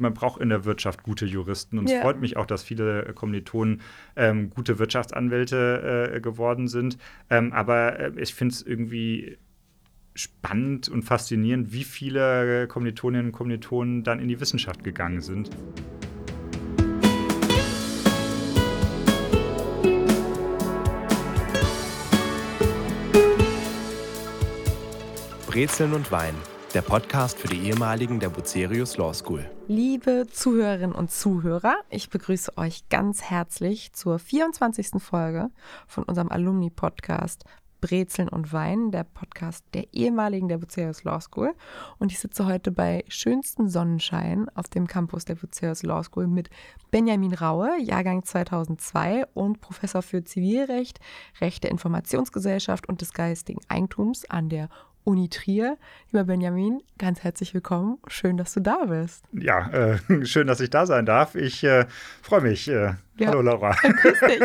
man braucht in der Wirtschaft gute Juristen. Und es Ja. freut mich auch, dass viele Kommilitonen ähm, gute Wirtschaftsanwälte äh, geworden sind. Ähm, aber äh, ich finde es irgendwie spannend und faszinierend, wie viele Kommilitoninnen und Kommilitonen dann in die Wissenschaft gegangen sind. Brezeln und Wein, der Podcast für die ehemaligen der Bucerius Law School. Liebe Zuhörerinnen und Zuhörer, ich begrüße euch ganz herzlich zur 24. Folge von unserem Alumni-Podcast Brezeln und Wein, der Podcast der ehemaligen der Bucerius Law School. Und ich sitze heute bei schönstem Sonnenschein auf dem Campus der Bucerius Law School mit Benjamin Raue, Jahrgang 2002 und Professor für Zivilrecht, Recht der Informationsgesellschaft und des geistigen Eigentums an der Uni Trier. Lieber Benjamin, ganz herzlich willkommen. Schön, dass du da bist. Ja, äh, schön, dass ich da sein darf. Ich äh, freue mich. Äh, Ja. Hallo Laura. Grüß dich.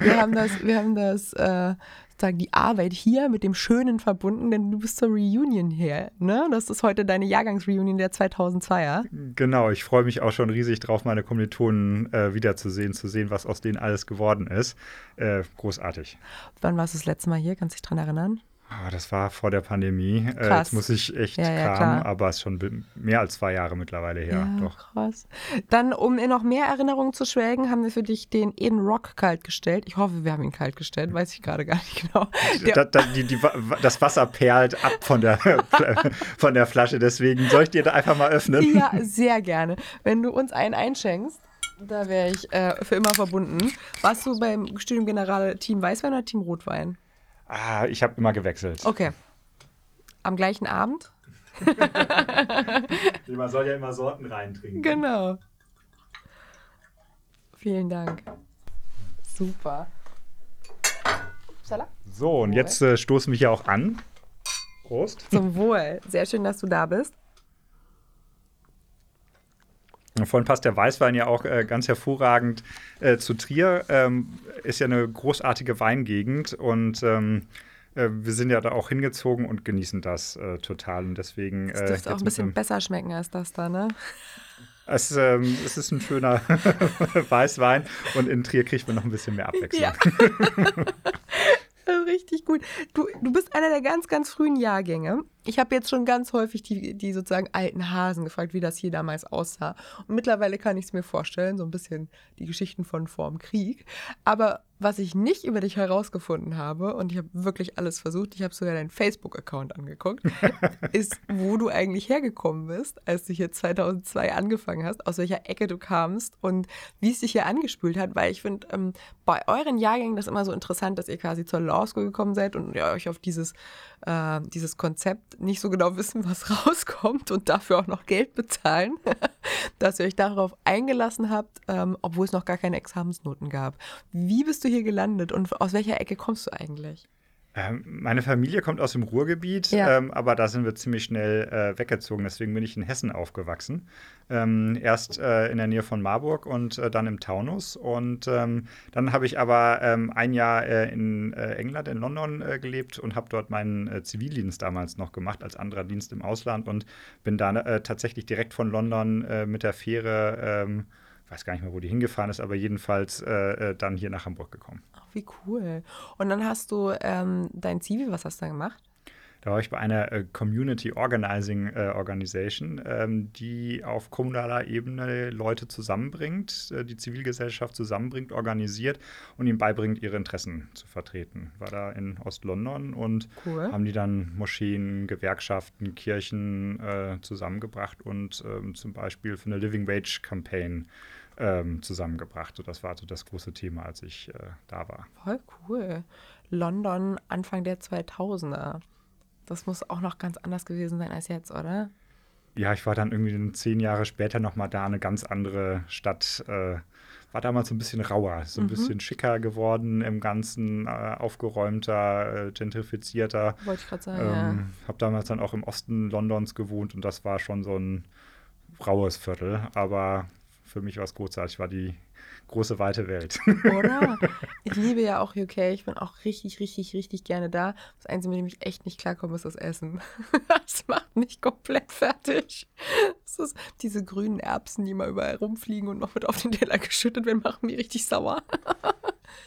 Wir haben das, wir haben das, äh, sozusagen die Arbeit hier mit dem Schönen verbunden, denn du bist zur Reunion hier, ne? Das ist heute deine Jahrgangsreunion der 2002er. Genau, ich freue mich auch schon riesig drauf, meine Kommilitonen äh, wiederzusehen, zu sehen, was aus denen alles geworden ist. Äh, großartig. Wann warst du das letzte Mal hier? Kannst du dich dran erinnern? Ah, das war vor der Pandemie. Äh, Krass. jetzt muss ich echt Ja, ja, kramen, aber es ist schon mehr als zwei Jahre mittlerweile her. Doch. krass. Dann, um in noch mehr Erinnerungen zu schwelgen, haben wir für dich den Eden Rock kalt gestellt. Ich hoffe, wir haben ihn kalt gestellt, weiß ich gerade gar nicht genau. Da, da, die, die, das Wasser perlt ab von der, von der Flasche, deswegen soll ich dir da einfach mal öffnen? Ja, sehr gerne. Wenn du uns einen einschenkst, da wäre ich äh, für immer verbunden. Warst du beim Studium Generale Team Weißwein oder Team Rotwein? Ah, ich habe immer gewechselt. Okay. Am gleichen Abend? Man soll ja immer Sorten reintrinken. Genau. Vielen Dank. Super. Upsala. So, und jetzt äh, stoßen wir hier auch an. Prost. Zum Wohl. Sehr schön, dass du da bist. Vorhin passt der Weißwein ja auch äh, ganz hervorragend äh, zu Trier. Ähm, ist ja eine großartige Weingegend und ähm, äh, wir sind ja da auch hingezogen und genießen das äh, total. Und deswegen. Das äh, dürfte auch ein bisschen besser schmecken als das da, ne? Es, ähm, es ist ein schöner Weißwein und in Trier kriegt man noch ein bisschen mehr Abwechslung. Ja. Richtig gut. Du, du bist einer der ganz, ganz frühen Jahrgänge. Ich habe jetzt schon ganz häufig die, die sozusagen alten Hasen gefragt, wie das hier damals aussah. Und mittlerweile kann ich es mir vorstellen, so ein bisschen die Geschichten von vorm Krieg. Aber was ich nicht über dich herausgefunden habe, und ich habe wirklich alles versucht, ich habe sogar deinen Facebook-Account angeguckt, ist, wo du eigentlich hergekommen bist, als du hier 2002 angefangen hast, aus welcher Ecke du kamst und wie es dich hier angespült hat, weil ich finde, ähm, bei euren Jahrgängen das immer so interessant, dass ihr quasi zur Law School gekommen seid und ihr euch auf dieses, äh, dieses Konzept nicht so genau wissen, was rauskommt und dafür auch noch Geld bezahlen, dass ihr euch darauf eingelassen habt, ähm, obwohl es noch gar keine Examensnoten gab. Wie bist du hier gelandet und aus welcher Ecke kommst du eigentlich? Ähm, meine Familie kommt aus dem Ruhrgebiet, Ja. ähm, aber da sind wir ziemlich schnell äh, weggezogen. Deswegen bin ich in Hessen aufgewachsen. Ähm, erst äh, in der Nähe von Marburg und äh, dann im Taunus. Und ähm, dann habe ich aber ähm, ein Jahr äh, in äh, England, in London äh, gelebt und habe dort meinen Zivildienst damals noch gemacht, als anderer Dienst im Ausland und bin dann äh, tatsächlich direkt von London mit der Fähre, weiß gar nicht mehr, wo die hingefahren ist, aber jedenfalls äh, äh, dann hier nach Hamburg gekommen. Ach, wie cool. Und dann hast du ähm, dein Zivi, was hast du da gemacht? Da war ich bei einer äh, Community Organizing äh, Organization, ähm, die auf kommunaler Ebene Leute zusammenbringt, äh, die Zivilgesellschaft zusammenbringt, organisiert und ihnen beibringt, ihre Interessen zu vertreten. War da in Ost-London und Cool. haben die dann Moscheen, Gewerkschaften, Kirchen äh, zusammengebracht und ähm, zum Beispiel für eine Living Wage Campaign ähm, zusammengebracht. So, das war so das große Thema, als ich äh, da war. Voll cool. London Anfang der 2000er. Das muss auch noch ganz anders gewesen sein als jetzt, oder? ja, ich war dann irgendwie zehn Jahre später nochmal da, eine ganz andere Stadt. Äh, war damals so ein bisschen rauer, so ein bisschen schicker geworden im Ganzen, äh, aufgeräumter, äh, gentrifizierter. Wollte ich gerade sagen, Ähm, Habe damals dann auch im Osten Londons gewohnt und das war schon so ein raues Viertel, aber für mich war es großartig, war die große weite Welt. Oder? Ich liebe ja auch UK. Ich bin auch richtig, richtig, richtig gerne da. Das Einzige, mit dem ich echt nicht klarkomme, ist das Essen. Das macht mich komplett fertig. Das ist, diese grünen Erbsen, die mal überall rumfliegen und noch mit auf den Teller geschüttet werden, machen mich richtig sauer.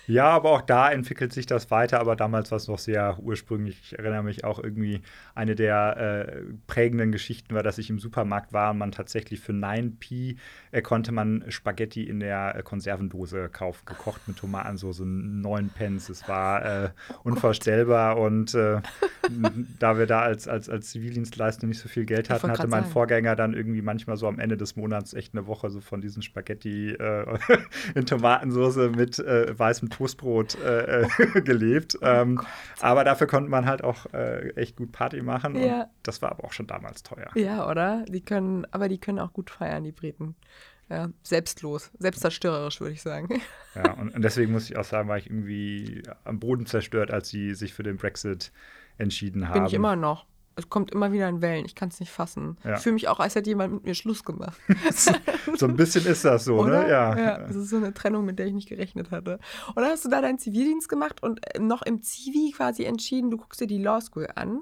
Ja, aber auch da entwickelt sich das weiter, aber damals war es noch sehr ursprünglich. Ich erinnere mich auch irgendwie, eine der äh, prägenden Geschichten war, dass ich im Supermarkt war und man tatsächlich für 9p äh, konnte man Spaghetti in der äh, Konservendose kaufen, gekocht mit Tomatensauce, 9 Pence. Es war äh, oh unvorstellbar und äh, da wir da als, als, als Zivildienstleister nicht so viel Geld hatten, hatte mein sagen. Vorgänger dann irgendwie manchmal so am Ende des Monats echt eine Woche so von diesen Spaghetti äh, in Tomatensauce mit weißem Toastbrot äh, äh gelebt. Oh ähm, aber dafür konnte man halt auch äh, echt gut Party machen. Ja. das war aber auch schon damals teuer. Ja, oder? Die können, aber die können auch gut feiern, die Briten. Ja, selbstlos, selbstzerstörerisch, würde ich sagen. Ja, und, und, deswegen muss ich auch sagen, war ich irgendwie am Boden zerstört, als sie sich für den Brexit entschieden haben. Bin ich immer noch es kommt immer wieder in Wellen. Ich kann es nicht fassen. Ja. Ich fühle mich auch, als hätte jemand mit mir Schluss gemacht. so ein bisschen ist das so, ne? Oder? ne? Ja. ja. Das ist so eine Trennung, mit der ich nicht gerechnet hatte. Und dann hast du da deinen Zivildienst gemacht und äh, noch im Zivi quasi entschieden, du guckst dir die Law School an.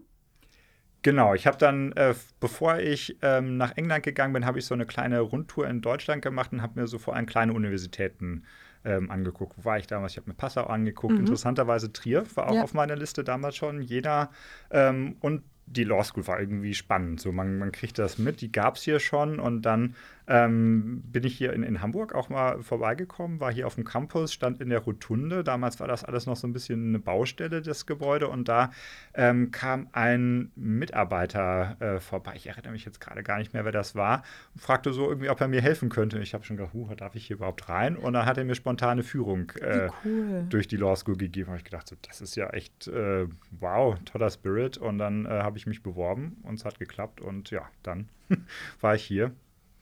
Genau, ich habe dann, äh, bevor ich ähm, nach England gegangen bin, habe ich so eine kleine Rundtour in Deutschland gemacht und habe mir so vor allem kleine Universitäten ähm, angeguckt. Wo war ich damals? Ich habe mir Passau angeguckt. Mhm. Interessanterweise Trier war auch ja. auf meiner Liste damals schon. Jeder. Ähm, und die Law School war irgendwie spannend. So, man, man kriegt das mit, die gab es hier schon und dann ähm, bin ich hier in, in Hamburg auch mal vorbeigekommen, war hier auf dem Campus, stand in der Rotunde. Damals war das alles noch so ein bisschen eine Baustelle, das Gebäude. Und da ähm, kam ein Mitarbeiter äh, vorbei. Ich erinnere mich jetzt gerade gar nicht mehr, wer das war. Und fragte so irgendwie, ob er mir helfen könnte. Ich habe schon gedacht, huh, darf ich hier überhaupt rein? Und dann hat er mir spontane Führung äh, cool. durch die Law School gegeben. Und ich gedacht, so, das ist ja echt äh, wow, toller Spirit. Und dann äh, habe ich mich beworben und es hat geklappt. Und ja, dann war ich hier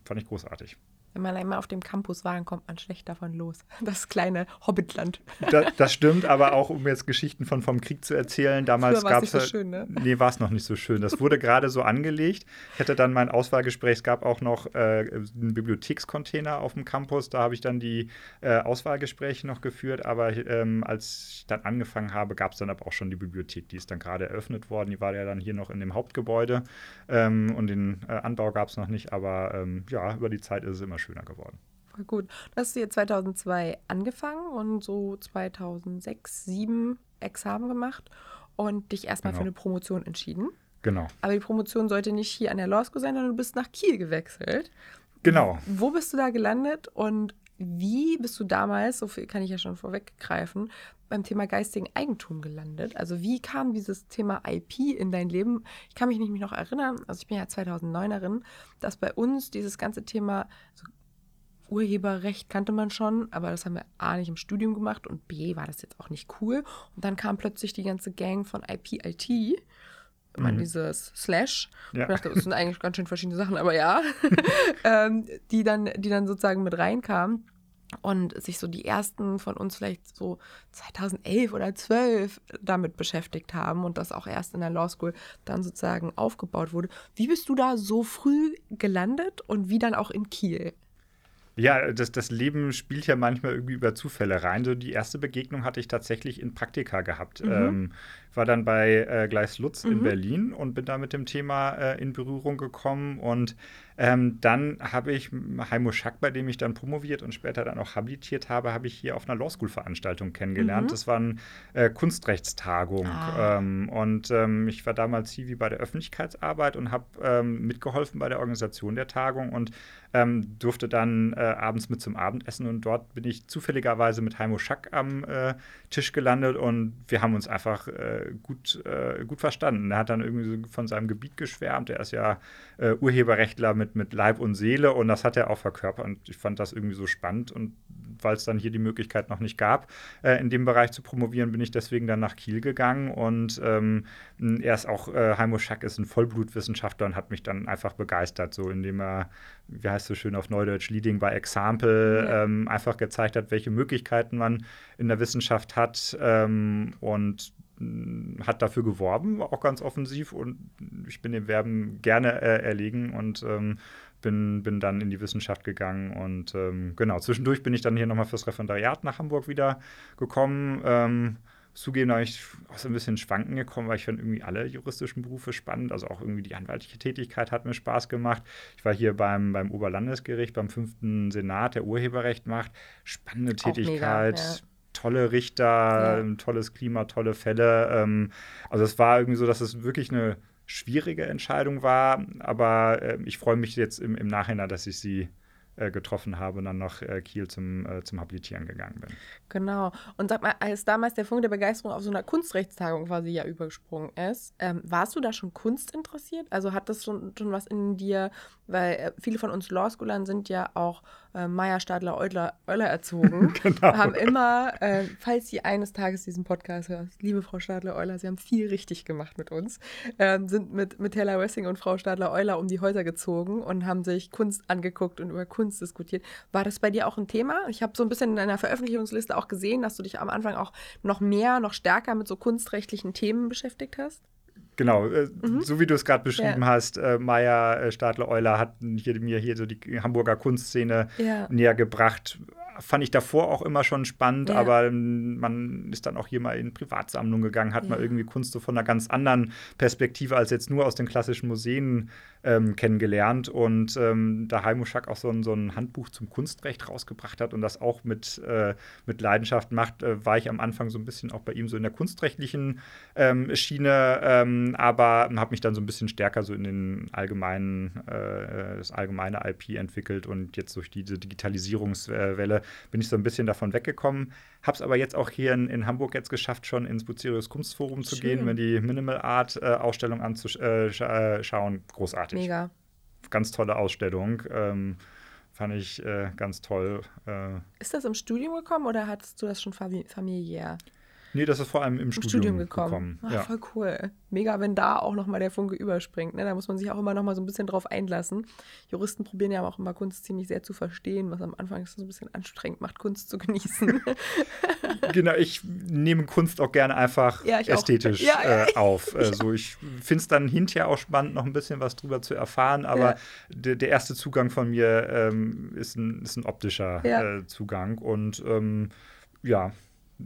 Fand ich großartig. Wenn man einmal auf dem Campus war, dann kommt man schlecht davon los. Das kleine Hobbitland. Da, das stimmt, aber auch um jetzt Geschichten von vom Krieg zu erzählen, damals gab es. So schön, ne? Nee, war es noch nicht so schön. Das wurde gerade so angelegt. Ich hatte dann mein Auswahlgespräch, es gab auch noch äh, einen Bibliothekscontainer auf dem Campus. Da habe ich dann die äh, Auswahlgespräche noch geführt. Aber ähm, als ich dann angefangen habe, gab es dann aber auch schon die Bibliothek. Die ist dann gerade eröffnet worden. Die war ja dann hier noch in dem Hauptgebäude. Ähm, und den äh, Anbau gab es noch nicht. Aber ähm, ja, über die Zeit ist es immer schöner geworden. Voll gut. Du hast hier 2002 angefangen und so 2006, 2007 Examen gemacht und dich erstmal genau. für eine Promotion entschieden. Genau. Aber die Promotion sollte nicht hier an der Law School sein, sondern du bist nach Kiel gewechselt. Genau. Wo bist du da gelandet und wie bist du damals, so viel kann ich ja schon vorweggreifen, beim Thema geistigen Eigentum gelandet? Also wie kam dieses Thema IP in dein Leben? Ich kann mich nicht noch erinnern, also ich bin ja 2009erin, dass bei uns dieses ganze Thema so Urheberrecht kannte man schon, aber das haben wir A nicht im Studium gemacht und B war das jetzt auch nicht cool. Und dann kam plötzlich die ganze Gang von IP-IT. Meine, mhm. dieses Slash. Ja. Ich dachte, das sind eigentlich ganz schön verschiedene Sachen, aber ja. ähm, die, dann, die dann sozusagen mit reinkamen und sich so die ersten von uns vielleicht so 2011 oder 12 damit beschäftigt haben und das auch erst in der Law School dann sozusagen aufgebaut wurde. Wie bist du da so früh gelandet und wie dann auch in Kiel? Ja, das, das Leben spielt ja manchmal irgendwie über Zufälle rein. So die erste Begegnung hatte ich tatsächlich in Praktika gehabt. Mhm. Ähm, war dann bei äh, Gleis Lutz mhm. in Berlin und bin da mit dem Thema äh, in Berührung gekommen. Und ähm, dann habe ich Heimo Schack, bei dem ich dann promoviert und später dann auch habilitiert habe, habe ich hier auf einer Law School-Veranstaltung kennengelernt. Mhm. Das war eine äh, Kunstrechtstagung. Ah. Ähm, und ähm, ich war damals Civi bei der Öffentlichkeitsarbeit und habe ähm, mitgeholfen bei der Organisation der Tagung und ähm, durfte dann äh, abends mit zum Abendessen und dort bin ich zufälligerweise mit Heimo Schack am äh, Tisch gelandet und wir haben uns einfach äh, gut, äh, gut verstanden. Er hat dann irgendwie so von seinem Gebiet geschwärmt. Er ist ja äh, Urheberrechtler mit, mit Leib und Seele und das hat er auch verkörpert und ich fand das irgendwie so spannend und weil es dann hier die Möglichkeit noch nicht gab, äh, in dem Bereich zu promovieren, bin ich deswegen dann nach Kiel gegangen und ähm, er ist auch, äh, Heimo Schack ist ein Vollblutwissenschaftler und hat mich dann einfach begeistert, so indem er, wie heißt es so schön auf Neudeutsch, Leading by Example, ja. ähm, einfach gezeigt hat, welche Möglichkeiten man in der Wissenschaft hat ähm, und hat dafür geworben, auch ganz offensiv und ich bin dem Werben gerne äh, erlegen und ähm, bin, bin dann in die Wissenschaft gegangen und ähm, genau, zwischendurch bin ich dann hier nochmal fürs Referendariat nach Hamburg wieder gekommen. Ähm, zugeben, da ich auch so ein bisschen schwanken gekommen, weil ich fand irgendwie alle juristischen Berufe spannend. Also auch irgendwie die anwaltliche Tätigkeit hat mir Spaß gemacht. Ich war hier beim, beim Oberlandesgericht, beim fünften Senat, der Urheberrecht macht. Spannende Tätigkeit. Mega, ja. Tolle Richter, ja. tolles Klima, tolle Fälle. Ähm, also es war irgendwie so, dass es wirklich eine schwierige Entscheidung war, aber äh, ich freue mich jetzt im, im Nachhinein, dass ich sie äh, getroffen habe und dann nach äh, Kiel zum, äh, zum Habilitieren gegangen bin. Genau. Und sag mal, als damals der Funke der Begeisterung auf so einer Kunstrechtstagung quasi ja übergesprungen ist, ähm, warst du da schon Kunst interessiert? Also hat das schon, schon was in dir, weil viele von uns Law Schoolern sind ja auch äh, Meier, Stadler, Euler, Euler erzogen. genau. Haben immer, äh, falls Sie eines Tages diesen Podcast hören, liebe Frau Stadler Euler, Sie haben viel richtig gemacht mit uns, ähm, sind mit, mit Taylor Wessing und Frau Stadler Euler um die Häuser gezogen und haben sich Kunst angeguckt und über Kunst diskutiert. War das bei dir auch ein Thema? Ich habe so ein bisschen in deiner Veröffentlichungsliste auch gesehen, dass du dich am Anfang auch noch mehr, noch stärker mit so kunstrechtlichen Themen beschäftigt hast. Genau, äh, mhm. so wie du es gerade beschrieben ja. hast, äh, Meier äh, Stadler-Euler hat hier, mir hier so die Hamburger Kunstszene ja. näher gebracht fand ich davor auch immer schon spannend, ja. aber ähm, man ist dann auch hier mal in Privatsammlungen gegangen, hat ja. mal irgendwie Kunst so von einer ganz anderen Perspektive als jetzt nur aus den klassischen Museen ähm, kennengelernt. Und ähm, da Heimo Schack auch so ein, so ein Handbuch zum Kunstrecht rausgebracht hat und das auch mit, äh, mit Leidenschaft macht, äh, war ich am Anfang so ein bisschen auch bei ihm so in der kunstrechtlichen ähm, Schiene, ähm, aber habe mich dann so ein bisschen stärker so in den allgemeinen, äh, das allgemeine IP entwickelt und jetzt durch diese Digitalisierungswelle bin ich so ein bisschen davon weggekommen. Habe es aber jetzt auch hier in, in, Hamburg jetzt geschafft, schon ins Bucerius Kunstforum zu Schön. gehen, mir die Minimal Art äh, Ausstellung anzuschauen. Äh, Großartig. Mega. Ganz tolle Ausstellung. Ähm, fand ich äh, ganz toll. Äh. Ist das im Studium gekommen oder hattest du das schon familiär? Nee, das ist vor allem im, Im Studium, Studium, gekommen. gekommen. Ach, ja. Voll cool. Mega, wenn da auch nochmal der Funke überspringt. Ne? Da muss man sich auch immer nochmal so ein bisschen drauf einlassen. Juristen probieren ja auch immer Kunst ziemlich sehr zu verstehen, was am Anfang so ein bisschen anstrengend macht, Kunst zu genießen. genau, ich nehme Kunst auch gerne einfach ja, ästhetisch ja, äh, auf. Also ich finde es dann hinterher auch spannend, noch ein bisschen was drüber zu erfahren, aber der, der, erste Zugang von mir ähm, ist, ein, ist ein optischer äh, Zugang. Und ähm, ja,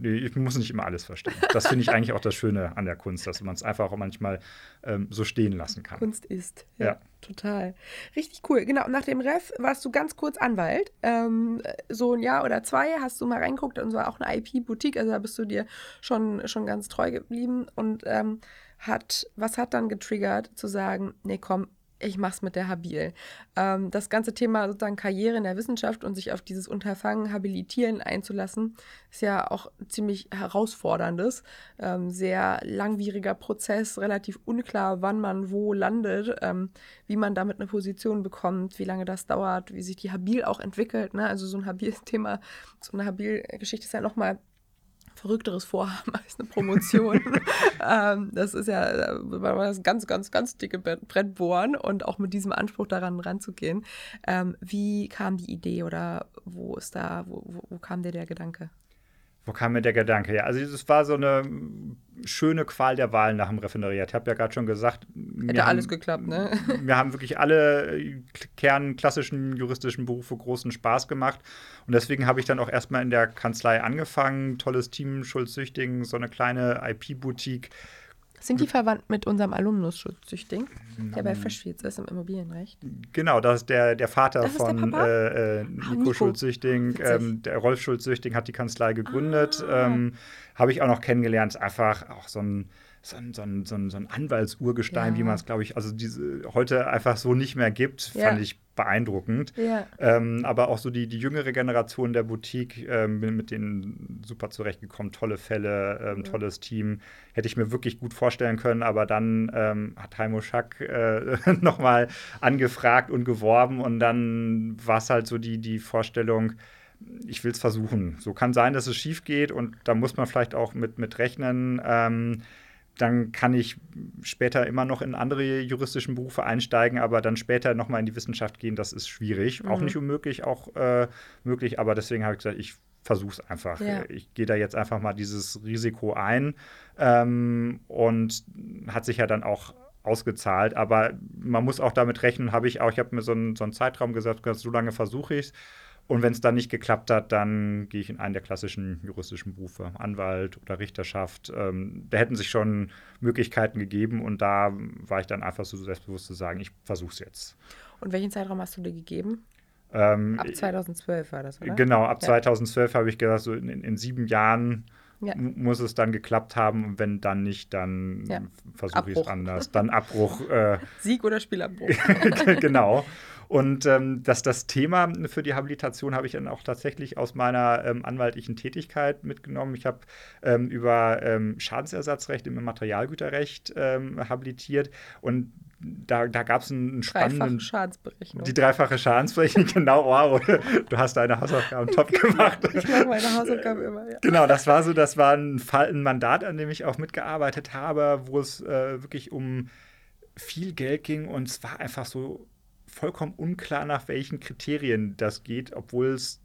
ich muss nicht immer alles verstehen. Das finde ich eigentlich auch das Schöne an der Kunst, dass man es einfach auch manchmal ähm, so stehen lassen kann. Kunst ist, ja, ja. Total. Richtig cool. Genau, nach dem Ref warst du ganz kurz Anwalt. Ähm, so ein Jahr oder zwei hast du mal reinguckt und es war auch eine IP-Boutique, also da bist du dir schon, schon ganz treu geblieben und ähm, hat, was hat dann getriggert, zu sagen, nee, komm, ich mache es mit der Habil. Ähm, das ganze Thema sozusagen Karriere in der Wissenschaft und sich auf dieses Unterfangen, Habilitieren einzulassen, ist ja auch ziemlich herausforderndes, ähm, sehr langwieriger Prozess, relativ unklar, wann man wo landet, ähm, wie man damit eine Position bekommt, wie lange das dauert, wie sich die Habil auch entwickelt. Ne? Also so ein Habil-Thema, so eine Habil-Geschichte ist ja nochmal verrückteres Vorhaben als eine Promotion. ähm, das ist ja das ganz, ganz, ganz dicke Brett bohren und auch mit diesem Anspruch daran ranzugehen. Ähm, wie kam die Idee oder wo ist da, wo, wo kam dir der Gedanke? Wo kam mir der Gedanke? Ja, also es war so eine schöne Qual der Wahl nach dem Referendariat. Ich habe ja gerade schon gesagt, hätte alles haben, geklappt, ne? Wir haben wirklich alle kernklassischen juristischen Berufe großen Spaß gemacht und deswegen habe ich dann auch erstmal in der Kanzlei angefangen. Tolles Team, Schulz-Süchting, so eine kleine IP-Boutique sind die verwandt mit unserem Alumnus-Schutzsüchting, der bei Verschwitz ist im Immobilienrecht? Genau, das ist der, der Vater das von der äh, äh, Nico, Nico. Schulz-Süchting. Ähm, der Rolf Schulz-Süchting hat die Kanzlei gegründet. Ah. Ähm, Habe ich auch noch kennengelernt. Ist einfach auch so ein so ein, so ein, so ein, so ein Anwaltsurgestein, ja. wie man es, glaube ich, also diese heute einfach so nicht mehr gibt, ja. fand ich beeindruckend. Ja. Ähm, aber auch so die, die jüngere Generation der Boutique, ähm, bin mit denen super zurechtgekommen, tolle Fälle, ähm, tolles Team. Hätte ich mir wirklich gut vorstellen können, aber dann ähm, hat Heimo Schack äh, nochmal angefragt und geworben und dann war es halt so die, die Vorstellung, ich will es versuchen. So kann sein, dass es schief geht und da muss man vielleicht auch mit, mit rechnen. Dann kann ich später immer noch in andere juristischen Berufe einsteigen, aber dann später nochmal in die Wissenschaft gehen, das ist schwierig. Mhm. Auch nicht unmöglich, auch äh, möglich, aber deswegen habe ich gesagt, ich versuche es einfach. Ja. Ich gehe da jetzt einfach mal dieses Risiko ein ähm, und hat sich ja dann auch ausgezahlt. Aber man muss auch damit rechnen, habe ich auch, ich habe mir so einen, so einen Zeitraum gesagt, so lange versuche ich es. Und wenn es dann nicht geklappt hat, dann gehe ich in einen der klassischen juristischen Berufe, Anwalt oder Richterschaft. Ähm, da hätten sich schon Möglichkeiten gegeben und da war ich dann einfach so selbstbewusst zu sagen, ich versuche es jetzt. Und welchen Zeitraum hast du dir gegeben? Ähm, ab 2012 war das, oder? Genau, ab ja. 2012 habe ich gesagt, so in, in sieben Jahren ja. muss es dann geklappt haben und wenn dann nicht, dann ja. versuche ich es anders. Dann Abbruch. Äh, Sieg oder Spielabbruch. genau. Und ähm, dass das Thema für die Habilitation habe ich dann auch tatsächlich aus meiner ähm, anwaltlichen Tätigkeit mitgenommen. Ich habe ähm, über ähm, Schadensersatzrecht im Materialgüterrecht ähm, habilitiert und da, da gab es einen spannenden. Dreifache Schadensberechnung. Die dreifache Schadensberechnung, genau. Wow, du hast deine Hausaufgaben top gemacht. ich mache meine Hausaufgaben immer, ja. Genau, das war so, das war ein, Fall, ein Mandat, an dem ich auch mitgearbeitet habe, wo es äh, wirklich um viel Geld ging und es war einfach so vollkommen unklar, nach welchen Kriterien das geht, obwohl es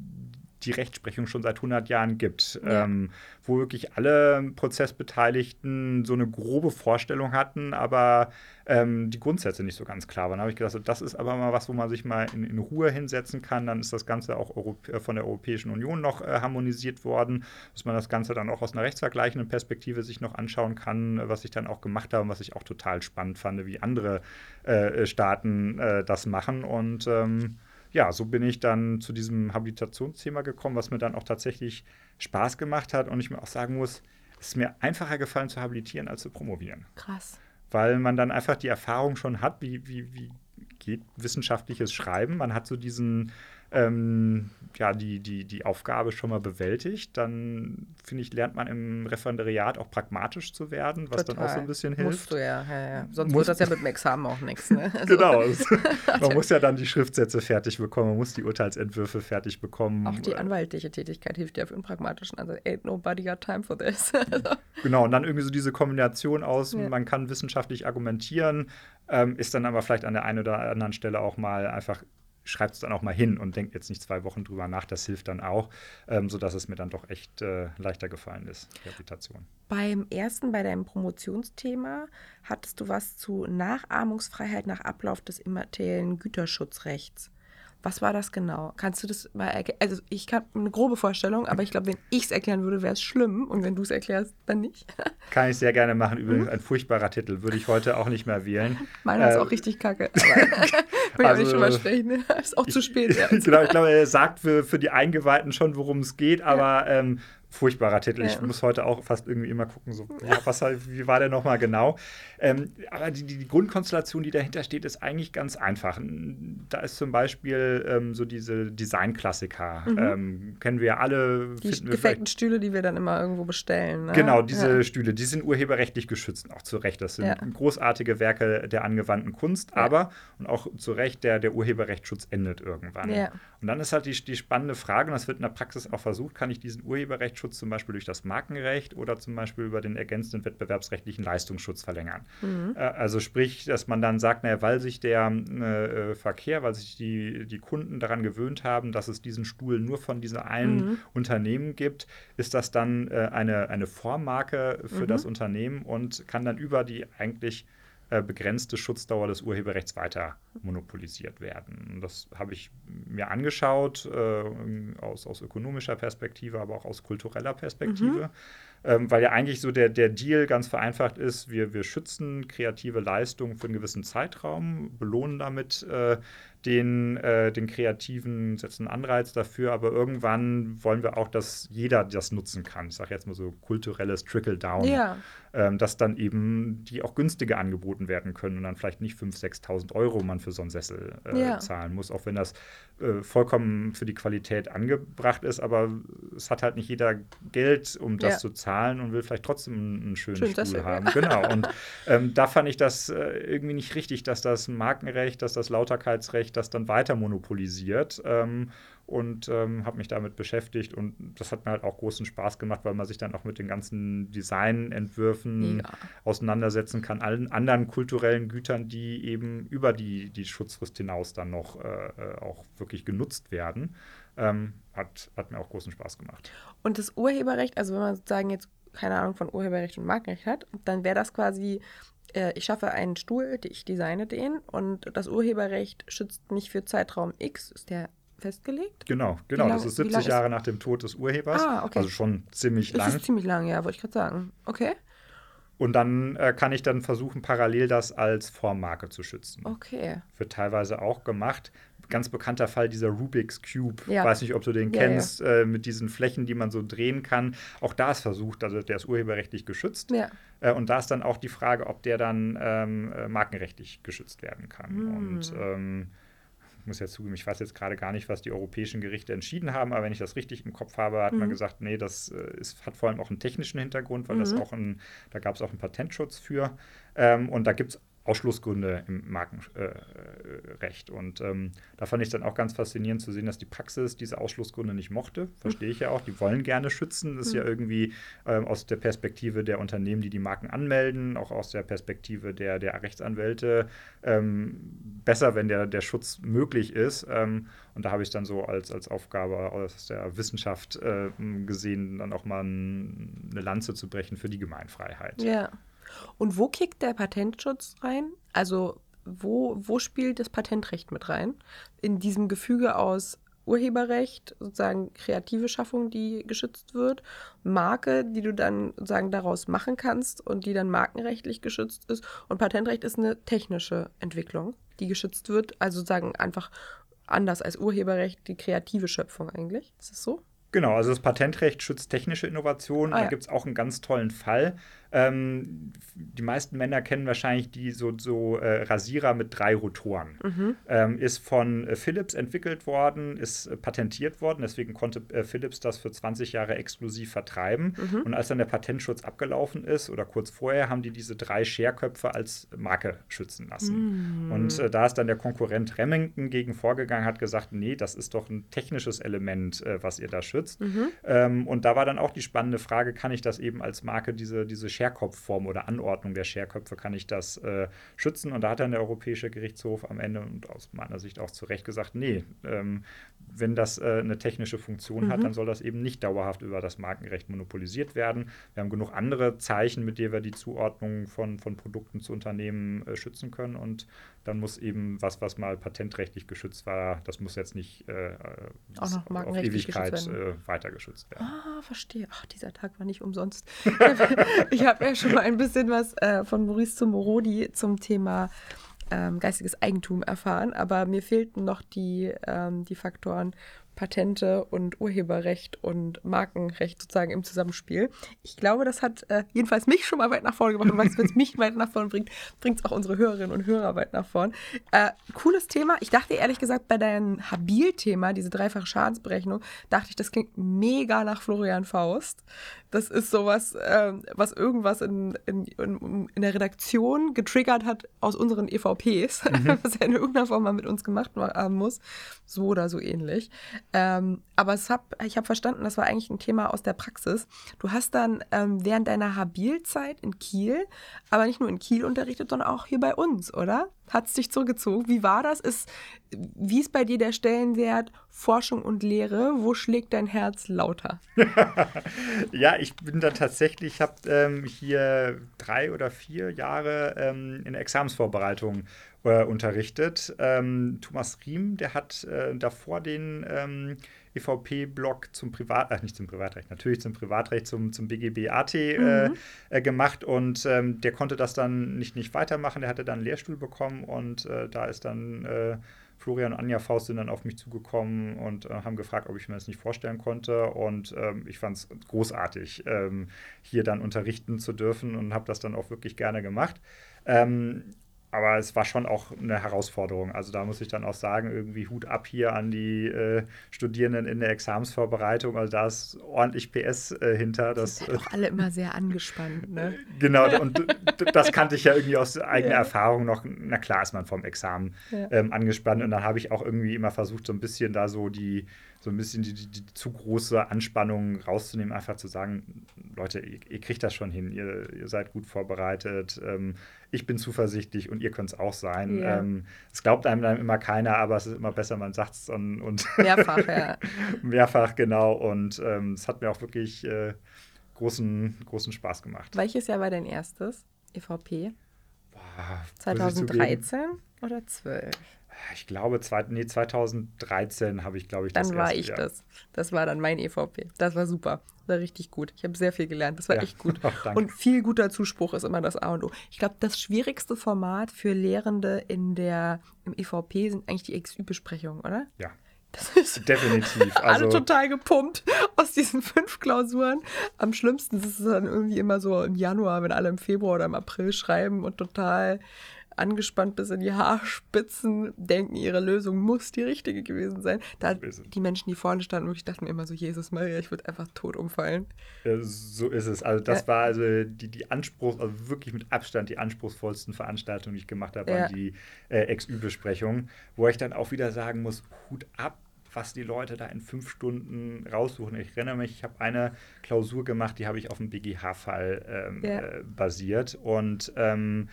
die Rechtsprechung schon seit 100 Jahren gibt, ja. ähm, wo wirklich alle Prozessbeteiligten so eine grobe Vorstellung hatten, aber ähm, die Grundsätze nicht so ganz klar waren. Da habe ich gedacht, das ist aber mal was, wo man sich mal in, in Ruhe hinsetzen kann. Dann ist das Ganze auch Europä von der Europäischen Union noch äh, harmonisiert worden, dass man das Ganze dann auch aus einer rechtsvergleichenden Perspektive sich noch anschauen kann, was ich dann auch gemacht habe und was ich auch total spannend fand, wie andere äh, Staaten äh, das machen. Und ähm, ja, so bin ich dann zu diesem Habilitationsthema gekommen, was mir dann auch tatsächlich Spaß gemacht hat und ich mir auch sagen muss, es ist mir einfacher gefallen zu habilitieren als zu promovieren. Krass. Weil man dann einfach die Erfahrung schon hat, wie, wie, wie geht wissenschaftliches Schreiben. Man hat so diesen ähm, ja, die, die, die Aufgabe schon mal bewältigt, dann finde ich, lernt man im Referendariat auch pragmatisch zu werden, was Total. dann auch so ein bisschen hilft. Musst du ja, ja, ja. Sonst muss, wird das ja mit dem Examen auch nichts. Ne? Also. genau. man muss ja dann die Schriftsätze fertig bekommen, man muss die Urteilsentwürfe fertig bekommen. Auch die anwaltliche Tätigkeit hilft ja für einen pragmatischen Also, ain't nobody got time for this. genau, und dann irgendwie so diese Kombination aus, ja. man kann wissenschaftlich argumentieren, ähm, ist dann aber vielleicht an der einen oder anderen Stelle auch mal einfach schreibt es dann auch mal hin und denkt jetzt nicht zwei Wochen drüber nach. Das hilft dann auch, ähm, sodass es mir dann doch echt äh, leichter gefallen ist, Rehabilitation. Beim ersten, bei deinem Promotionsthema, hattest du was zu Nachahmungsfreiheit nach Ablauf des immateriellen Güterschutzrechts. Was war das genau? Kannst du das mal erklären? Also ich habe eine grobe Vorstellung, aber ich glaube, wenn ich es erklären würde, wäre es schlimm. Und wenn du es erklärst, dann nicht. Kann ich sehr gerne machen. Übrigens ein furchtbarer Titel. Würde ich heute auch nicht mehr wählen. Meiner äh, ist auch richtig kacke. will also, ich schon mal sprechen. Ne? Ist auch zu spät. genau, ich glaube, er sagt für, für die Eingeweihten schon, worum es geht. Aber ja. ähm, furchtbarer Titel. Ja. Ich muss heute auch fast irgendwie immer gucken, so, ja, was, wie war der nochmal genau? Ähm, aber die, die, Grundkonstellation, die dahinter steht, ist eigentlich ganz einfach. Da ist zum Beispiel ähm, so diese Designklassiker. Mhm. Ähm, kennen wir ja alle. Die gefakten Stühle, die wir dann immer irgendwo bestellen. Ne? Genau, diese ja. Stühle, die sind urheberrechtlich geschützt, auch zu Recht. Das sind ja. großartige Werke der angewandten Kunst, aber, und auch zu Recht, der, der Urheberrechtsschutz endet irgendwann. Und dann ist halt die, die spannende Frage, und das wird in der Praxis auch versucht, kann ich diesen Urheberrechtsschutz zum Beispiel durch das Markenrecht oder zum Beispiel über den ergänzenden wettbewerbsrechtlichen Leistungsschutz verlängern. Mhm. Äh, also sprich, dass man dann sagt, naja, weil sich der äh, Verkehr, weil sich die, die Kunden daran gewöhnt haben, dass es diesen Stuhl nur von diesem einen mhm. Unternehmen gibt, ist das dann äh, eine, eine Vormarke für mhm. das Unternehmen und kann dann über die eigentlich äh, begrenzte Schutzdauer des Urheberrechts weiter monopolisiert werden. Das habe ich mir angeschaut, äh, aus, aus ökonomischer Perspektive, aber auch aus kultureller Perspektive. Mhm ähm, weil ja eigentlich so der, der Deal ganz vereinfacht ist, wir, wir schützen kreative Leistungen für einen gewissen Zeitraum, belohnen damit äh, den, äh, den Kreativen, setzen Anreiz dafür, aber irgendwann wollen wir auch, dass jeder das nutzen kann. Ich sage jetzt mal so kulturelles Trickle-Down, ja. Ähm, dass dann eben die auch günstiger angeboten werden können und dann vielleicht nicht 5.000, 6.000 Euro man für so einen Sessel äh, ja. zahlen muss, auch wenn das äh, vollkommen für die Qualität angebracht ist, aber es hat halt nicht jeder Geld, um das ja. zu zahlen und will vielleicht trotzdem einen schönen Schön, Stuhl haben. Ja. Genau. Und ähm, da fand ich das äh, irgendwie nicht richtig, dass das Markenrecht, dass das Lauterkeitsrecht das dann weiter monopolisiert. Ähm, und ähm, habe mich damit beschäftigt und das hat mir halt auch großen Spaß gemacht, weil man sich dann auch mit den ganzen Designentwürfen ja. auseinandersetzen kann, allen anderen kulturellen Gütern, die eben über die, die Schutzfrist hinaus dann noch äh, äh auch wirklich genutzt werden. Ähm, hat, hat mir auch großen Spaß gemacht. Und das Urheberrecht, also wenn man sozusagen jetzt keine Ahnung von Urheberrecht und Markenrecht hat, dann wäre das quasi, äh, ich schaffe einen Stuhl, ich designe den und das Urheberrecht schützt mich für Zeitraum X, ist der festgelegt? Genau, genau. lang- das ist wie lang 70 Jahre nach dem Tod des Urhebers. Ah, okay. Also schon ziemlich Das lang. ist ziemlich lang, ja, wollte ich gerade sagen. Okay. Und dann äh, kann ich dann versuchen, parallel das als Formmarke zu schützen. Okay. Wird teilweise auch gemacht. Ganz bekannter Fall dieser Rubik's Cube. Ja. Weiß nicht, ob du den Ja, kennst, Äh, mit diesen Flächen, die man so drehen kann. Auch da ist versucht, also der ist urheberrechtlich geschützt. Ja. Äh, und da ist dann auch die Frage, ob der dann ähm, äh, markenrechtlich geschützt werden kann. Hm. Und ähm, muss ja zugeben, ich weiß jetzt gerade gar nicht, was die europäischen Gerichte entschieden haben, aber wenn ich das richtig im Kopf habe, hat man Mhm. gesagt, nee, das äh, ist, hat vor allem auch einen technischen Hintergrund, weil das Mhm. auch ein, da gab es auch einen Patentschutz für. Ähm, und da gibt es Ausschlussgründe im Markenrecht. Äh, und ähm, da fand ich dann auch ganz faszinierend zu sehen, dass die Praxis diese Ausschlussgründe nicht mochte. Verstehe ich ja auch. Die wollen gerne schützen. Das ist ja irgendwie ähm, aus der Perspektive der Unternehmen, die die Marken anmelden, auch aus der Perspektive der, der Rechtsanwälte ähm, besser, wenn der, der Schutz möglich ist. Ähm, und da habe ich dann so als, als Aufgabe aus der Wissenschaft äh, gesehen, dann auch mal ein, eine Lanze zu brechen für die Gemeinfreiheit. Ja. Und wo kickt der Patentschutz rein? Also wo, wo spielt das Patentrecht mit rein? In diesem Gefüge aus Urheberrecht, sozusagen kreative Schaffung, die geschützt wird, Marke, die du dann sozusagen daraus machen kannst und die dann markenrechtlich geschützt ist. Und Patentrecht ist eine technische Entwicklung, die geschützt wird. Also sozusagen einfach anders als Urheberrecht die kreative Schöpfung eigentlich. Ist das so? Genau, also das Patentrecht schützt technische Innovationen. Ah, da ja. gibt es auch einen ganz tollen Fall. Ähm, die meisten Männer kennen wahrscheinlich die so, so äh, Rasierer mit drei Rotoren. Mhm. Ähm, ist von äh, Philips entwickelt worden, ist äh, patentiert worden. Deswegen konnte äh, Philips das für 20 Jahre exklusiv vertreiben. Mhm. Und als dann der Patentschutz abgelaufen ist oder kurz vorher, haben die diese drei Scherköpfe als Marke schützen lassen. Mhm. Und äh, da ist dann der Konkurrent Remington gegen vorgegangen, hat gesagt, nee, das ist doch ein technisches Element, äh, was ihr da schützt. Mhm. Ähm, und da war dann auch die spannende Frage, kann ich das eben als Marke, diese, diese Scherkopfform oder Anordnung der Scherköpfe, kann ich das äh, schützen? Und da hat dann der Europäische Gerichtshof am Ende und aus meiner Sicht auch zu Recht gesagt, nee, ähm, wenn das äh, eine technische Funktion hat, Mhm. dann soll das eben nicht dauerhaft über das Markenrecht monopolisiert werden. Wir haben genug andere Zeichen, mit denen wir die Zuordnung von, von Produkten zu Unternehmen äh, schützen können. Und dann muss eben was, was mal patentrechtlich geschützt war, das muss jetzt nicht äh, Auch noch auf Ewigkeit geschützt werden. äh, weiter geschützt werden. Ah, verstehe. Ach, dieser Tag war nicht umsonst. ich habe ja schon mal ein bisschen was äh, von Maurice zum Morodi zum Thema ähm, geistiges Eigentum erfahren, aber mir fehlten noch die, ähm, die Faktoren Patente und Urheberrecht und Markenrecht sozusagen im Zusammenspiel. Ich glaube, das hat äh, jedenfalls mich schon mal weit nach vorne gebracht und wenn es mich weit nach vorne bringt, bringt es auch unsere Hörerinnen und Hörer weit nach vorn. Äh, cooles Thema. Ich dachte ehrlich gesagt bei deinem Habil-Thema, diese dreifache Schadensberechnung, dachte ich, das klingt mega nach Florian Faust. Das ist sowas, ähm, was irgendwas in, in, in, in der Redaktion getriggert hat aus unseren EVPs, was er in irgendeiner Form mal mit uns gemacht haben muss. So oder so ähnlich. Ähm, aber es hab, ich habe verstanden, das war eigentlich ein Thema aus der Praxis. Du hast dann ähm, während deiner Habil-Zeit in Kiel, aber nicht nur in Kiel unterrichtet, sondern auch hier bei uns, oder? Hat es dich zurückgezogen? Wie war das? Ist, wie ist bei dir der Stellenwert Forschung und Lehre? Wo schlägt dein Herz lauter? Ja, ich bin da tatsächlich, ich habe ähm, hier drei oder vier Jahre ähm, in Examensvorbereitung äh, unterrichtet. Ähm, Thomas Riem, der hat äh, davor den ähm, EVP-Blog zum Privat, äh, nicht zum Privatrecht, natürlich zum Privatrecht, zum, zum BGB-AT äh, Mhm. äh, gemacht und ähm, der konnte das dann nicht, nicht weitermachen. Der hatte dann einen Lehrstuhl bekommen und äh, da ist dann äh, Florian und Anja Faust sind dann auf mich zugekommen und haben gefragt, ob ich mir das nicht vorstellen konnte. Und ähm, ich fand es großartig, ähm, hier dann unterrichten zu dürfen und habe das dann auch wirklich gerne gemacht. Aber es war schon auch eine Herausforderung. Also da muss ich dann auch sagen, irgendwie Hut ab hier an die äh, Studierenden in der Examensvorbereitung. Also da ist ordentlich PS äh, hinter. Das, Sind halt auch alle immer sehr angespannt, ne? Genau, und das kannte ich ja irgendwie aus eigener Ja. Erfahrung noch. Na klar ist man vom Examen Ja. ähm, angespannt und dann habe ich auch irgendwie immer versucht, so ein bisschen da so die, so ein bisschen die, die, die zu große Anspannung rauszunehmen, einfach zu sagen, Leute, ihr, ihr kriegt das schon hin, ihr, ihr seid gut vorbereitet, ähm, ich bin zuversichtlich und ihr könnt es auch sein. Ähm, es glaubt einem dann immer keiner, aber es ist immer besser, man sagt es und, und Mehrfach, ja. mehrfach, genau. Und ähm, es hat mir auch wirklich äh, großen, großen Spaß gemacht. Welches Jahr war dein erstes EVP? Boah, 2013 oder 12? Ich glaube, zwei, nee, 2013 habe ich, glaube ich, Dann das war erste ich Jahr. das. Das war dann mein EVP. Das war super. Das war richtig gut. Ich habe sehr viel gelernt. Das war Ja. echt gut. Ach. Und viel guter Zuspruch ist immer das A und O. Ich glaube, das schwierigste Format für Lehrende in der, im EVP sind eigentlich die XÜ-Besprechungen, oder? Ja, Das ist definitiv. alle Also, total gepumpt aus diesen fünf Klausuren. Am schlimmsten ist es dann irgendwie immer so im Januar, wenn alle im Februar oder im April schreiben und total angespannt bis in die Haarspitzen denken, ihre Lösung muss die richtige gewesen sein. Da die Menschen, die vorne standen, wirklich dachten immer so, Jesus Maria, ich würde einfach tot umfallen. äh, so ist es. Also, das Ja. war also die, die Anspruch, also wirklich mit Abstand die anspruchsvollsten Veranstaltungen, die ich gemacht habe, Ja. waren die äh, XÜ-Besprechungen, wo ich dann auch wieder sagen muss: Hut ab, was die Leute da in fünf Stunden raussuchen. Ich erinnere mich, ich habe eine Klausur gemacht, die habe ich auf dem BGH-Fall ähm, Ja. äh, basiert und ähm,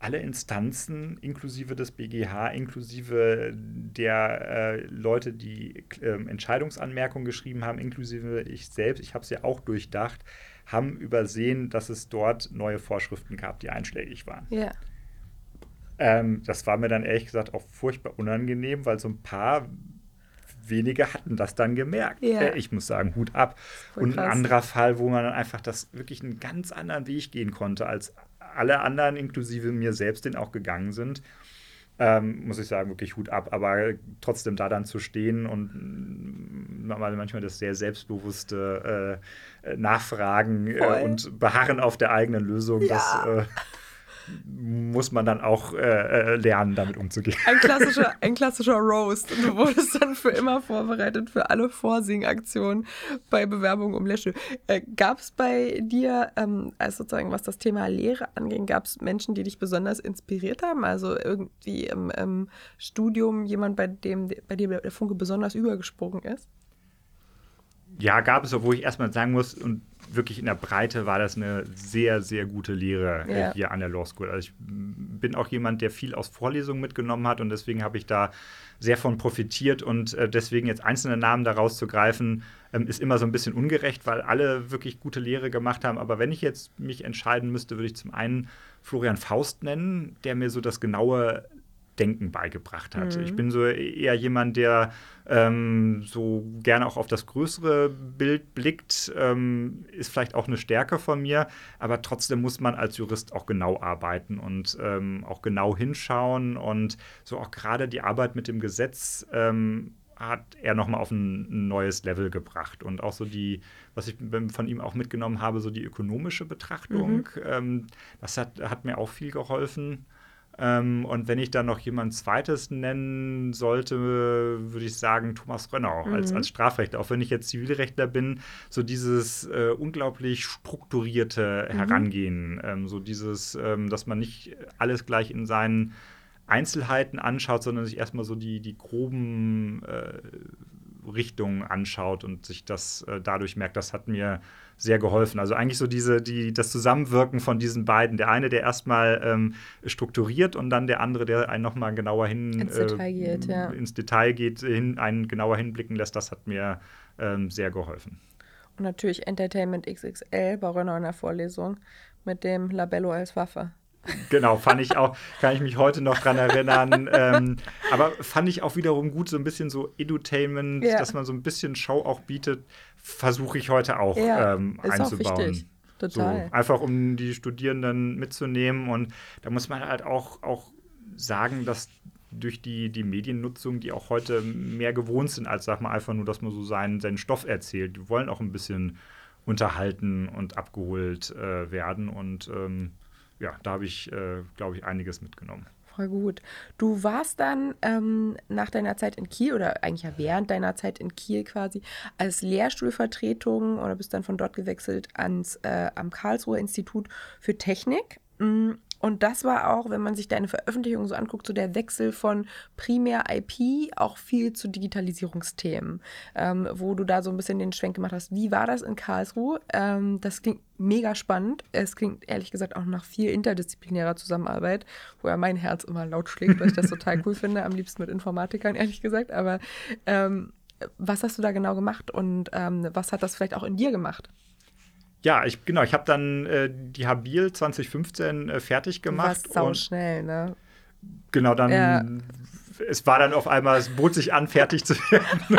alle Instanzen, inklusive des BGH, inklusive der äh, Leute, die ähm, Entscheidungsanmerkungen geschrieben haben, inklusive ich selbst, ich habe es ja auch durchdacht, haben übersehen, dass es dort neue Vorschriften gab, die einschlägig waren. Ja. Ähm, das war mir dann ehrlich gesagt auch furchtbar unangenehm, weil so ein paar wenige hatten das dann gemerkt. Ja. Äh, ich muss sagen, Hut ab. Und ein anderer Fall, wo man dann einfach das wirklich einen ganz anderen Weg gehen konnte, als alle anderen, inklusive mir selbst, den auch gegangen sind. Ähm, muss ich sagen, wirklich Hut ab. Aber trotzdem da dann zu stehen und mm, mal- manchmal das sehr selbstbewusste äh, äh, Nachfragen äh, und Beharren auf der eigenen Lösung, Ja. das äh, muss man dann auch äh, äh, lernen, damit umzugehen. Ein klassischer, ein klassischer Roast. Und du wurdest dann für immer vorbereitet für alle Vorsingaktionen bei Bewerbungen um Läschel. Äh, gab es bei dir, ähm, als sozusagen was das Thema Lehre anging, gab es Menschen, die dich besonders inspiriert haben? Also irgendwie im, im Studium jemand, bei dem bei dem der Funke besonders übergesprungen ist? Ja, gab es, obwohl ich erstmal sagen muss, und wirklich in der Breite war das eine sehr, sehr gute Lehre Ja. hier an der Law School. Also ich bin auch jemand, der viel aus Vorlesungen mitgenommen hat und deswegen habe ich da sehr von profitiert und äh, deswegen jetzt einzelne Namen da rauszugreifen, ähm, ist immer so ein bisschen ungerecht, weil alle wirklich gute Lehre gemacht haben. Aber wenn ich jetzt mich entscheiden müsste, würde ich zum einen Florian Faust nennen, der mir so das genaue Denken beigebracht hat. Ich bin so eher jemand, der ähm, so gerne auch auf das größere Bild blickt, ähm, ist vielleicht auch eine Stärke von mir, aber trotzdem muss man als Jurist auch genau arbeiten und ähm, auch genau hinschauen und so auch gerade die Arbeit mit dem Gesetz ähm, hat er nochmal auf ein, neues Level gebracht. Und auch so die, was ich von ihm auch mitgenommen habe, so die ökonomische Betrachtung, ähm, das hat, hat mir auch viel geholfen. Ähm, und wenn ich dann noch jemand Zweites nennen sollte, würde ich sagen Thomas Rönnau als, als Strafrechtler. Auch wenn ich jetzt Zivilrechtler bin, so dieses äh, unglaublich strukturierte Herangehen, ähm, so dieses, ähm, dass man nicht alles gleich in seinen Einzelheiten anschaut, sondern sich erstmal so die, die groben äh, Richtungen anschaut und sich das äh, dadurch merkt, das hat mir sehr geholfen. Also eigentlich so diese, die, das Zusammenwirken von diesen beiden. Der eine, der erstmal ähm, strukturiert und dann der andere, der einen nochmal genauer hin Ins Detail geht, ja. ins Detail geht, hin, einen genauer hinblicken lässt, das hat mir ähm, sehr geholfen. Und natürlich Entertainment XXL bei Rönner in der Vorlesung mit dem Labello als Waffe. Genau, fand ich auch, kann ich mich heute noch dran erinnern. ähm, aber fand ich auch wiederum gut, so ein bisschen so Edutainment, Ja. dass man so ein bisschen Show auch bietet, versuche ich heute auch Ja, ähm, ist auch einzubauen. wichtig. Total. So, einfach um die Studierenden mitzunehmen. Und da muss man halt auch, auch sagen, dass durch die, die Mediennutzung, die auch heute mehr gewohnt sind, als sag mal einfach nur, dass man so seinen, seinen Stoff erzählt. Die wollen auch ein bisschen unterhalten und abgeholt äh, werden. Und ähm, ja, da habe ich, äh, glaube ich, einiges mitgenommen. Voll gut. Du warst dann ähm, nach deiner Zeit in Kiel oder eigentlich ja während deiner Zeit in Kiel quasi als Lehrstuhlvertretung oder bist dann von dort gewechselt ans äh, am Karlsruher Institut für Technik. Mm, Und das war auch, wenn man sich deine Veröffentlichung so anguckt, so der Wechsel von primär IP auch viel zu Digitalisierungsthemen, ähm, wo du da so ein bisschen den Schwenk gemacht hast. Wie war das in Karlsruhe? Ähm, das klingt mega spannend. Es klingt ehrlich gesagt auch nach viel interdisziplinärer Zusammenarbeit, wo ja mein Herz immer laut schlägt, weil ich das total cool finde. Am liebsten mit Informatikern, ehrlich gesagt. Aber ähm, was hast du da genau gemacht und ähm, was hat das vielleicht auch in dir gemacht? Ja, ich, genau, ich habe dann äh, die Habil 2015 äh, fertig gemacht. Du warst schnell, ne? Genau, dann ja es war dann auf einmal, es bot sich an, fertig zu werden.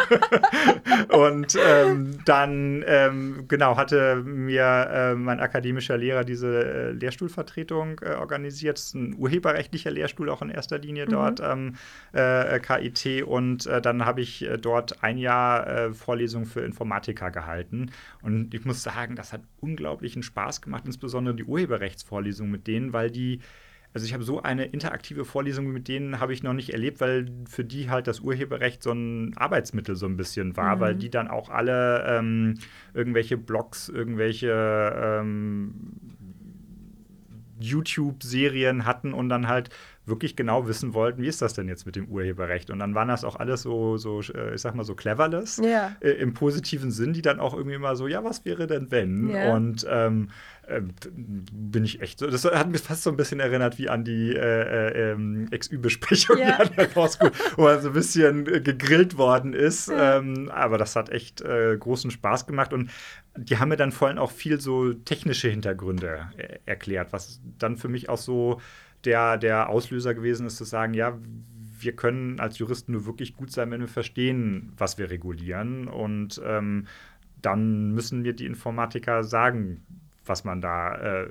und ähm, dann, ähm, genau, hatte mir äh, mein akademischer Lehrer diese äh, Lehrstuhlvertretung äh, organisiert. Das ist ein urheberrechtlicher Lehrstuhl auch in erster Linie mhm. dort am ähm, KIT. Und äh, dann habe ich äh, dort ein Jahr äh, Vorlesungen für Informatiker gehalten. Und ich muss sagen, das hat unglaublichen Spaß gemacht, insbesondere die Urheberrechtsvorlesung mit denen, weil die also ich habe so eine interaktive Vorlesung mit denen habe ich noch nicht erlebt, weil für die halt das Urheberrecht so ein Arbeitsmittel so ein bisschen war, mhm. weil die dann auch alle ähm, irgendwelche Blogs, irgendwelche ähm, YouTube-Serien hatten und dann halt wirklich genau wissen wollten, wie ist das denn jetzt mit dem Urheberrecht? Und dann waren das auch alles so, so äh, ich sag mal, so cleverless ja. äh, im positiven Sinn, die dann auch irgendwie immer so, ja, was wäre denn wenn? Ja. Und ähm, äh, bin ich echt so, das hat mich fast so ein bisschen erinnert wie an die äh, äh ähm, XÜ-Besprechung ja. an der School, wo man so ein bisschen äh, gegrillt worden ist. Ähm, aber das hat echt großen Spaß gemacht und die haben mir dann vor allem auch viel so technische Hintergründe erklärt, was dann für mich auch so der, der Auslöser gewesen ist, zu sagen, ja, wir können als Juristen nur wirklich gut sein, wenn wir verstehen, was wir regulieren. Und ähm, dann müssen wir die Informatiker sagen, was man da, äh,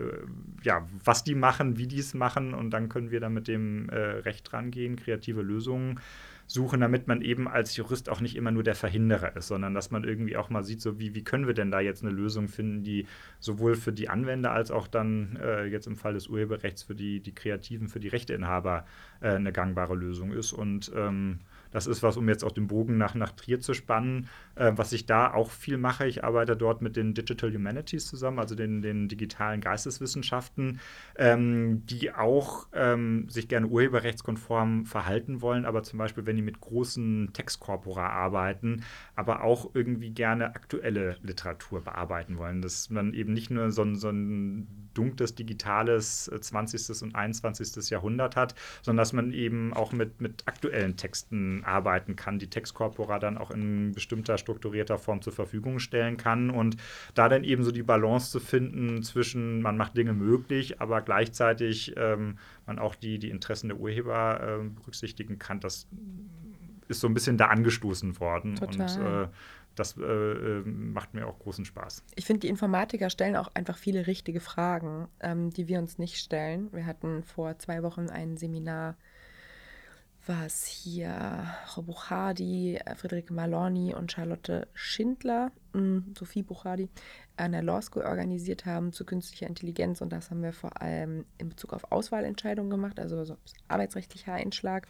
ja, was die machen, wie die es machen. Und dann können wir da mit dem äh, Recht rangehen, kreative Lösungen suchen, damit man eben als Jurist auch nicht immer nur der Verhinderer ist, sondern dass man irgendwie auch mal sieht, so wie, wie können wir denn da jetzt eine Lösung finden, die sowohl für die Anwender als auch dann äh, jetzt im Fall des Urheberrechts für die, die Kreativen, für die Rechteinhaber äh, eine gangbare Lösung ist. Und ähm, das ist was, um jetzt auch den Bogen nach, nach Trier zu spannen, äh, was ich da auch viel mache. Ich arbeite dort mit den Digital Humanities zusammen, also den, den digitalen Geisteswissenschaften, ähm, die auch ähm, sich gerne urheberrechtskonform verhalten wollen, aber zum Beispiel, wenn die mit großen Textkorpora arbeiten, aber auch irgendwie gerne aktuelle Literatur bearbeiten wollen. Dass man eben nicht nur so ein, so ein dunkles, digitales 20. Äh, und 21. Jahrhundert hat, sondern dass man eben auch mit, mit aktuellen Texten arbeiten kann, die Textkorpora dann auch in bestimmter strukturierter Form zur Verfügung stellen kann und da dann eben so die Balance zu finden zwischen, man macht Dinge möglich, aber gleichzeitig ähm, man auch die, die Interessen der Urheber äh, berücksichtigen kann, das ist so ein bisschen da angestoßen worden. Total. Und äh, das äh, äh, macht mir auch großen Spaß. Ich finde, die Informatiker stellen auch einfach viele richtige Fragen, ähm, die wir uns nicht stellen. Wir hatten vor zwei Wochen ein Seminar was hier Frau Buchardi, Friederike Malorni und Charlotte Schindler, mh, Sophie Buchardi, an der Law School organisiert haben zu künstlicher Intelligenz. Und das haben wir vor allem in Bezug auf Auswahlentscheidungen gemacht, also so arbeitsrechtlicher Einschlag.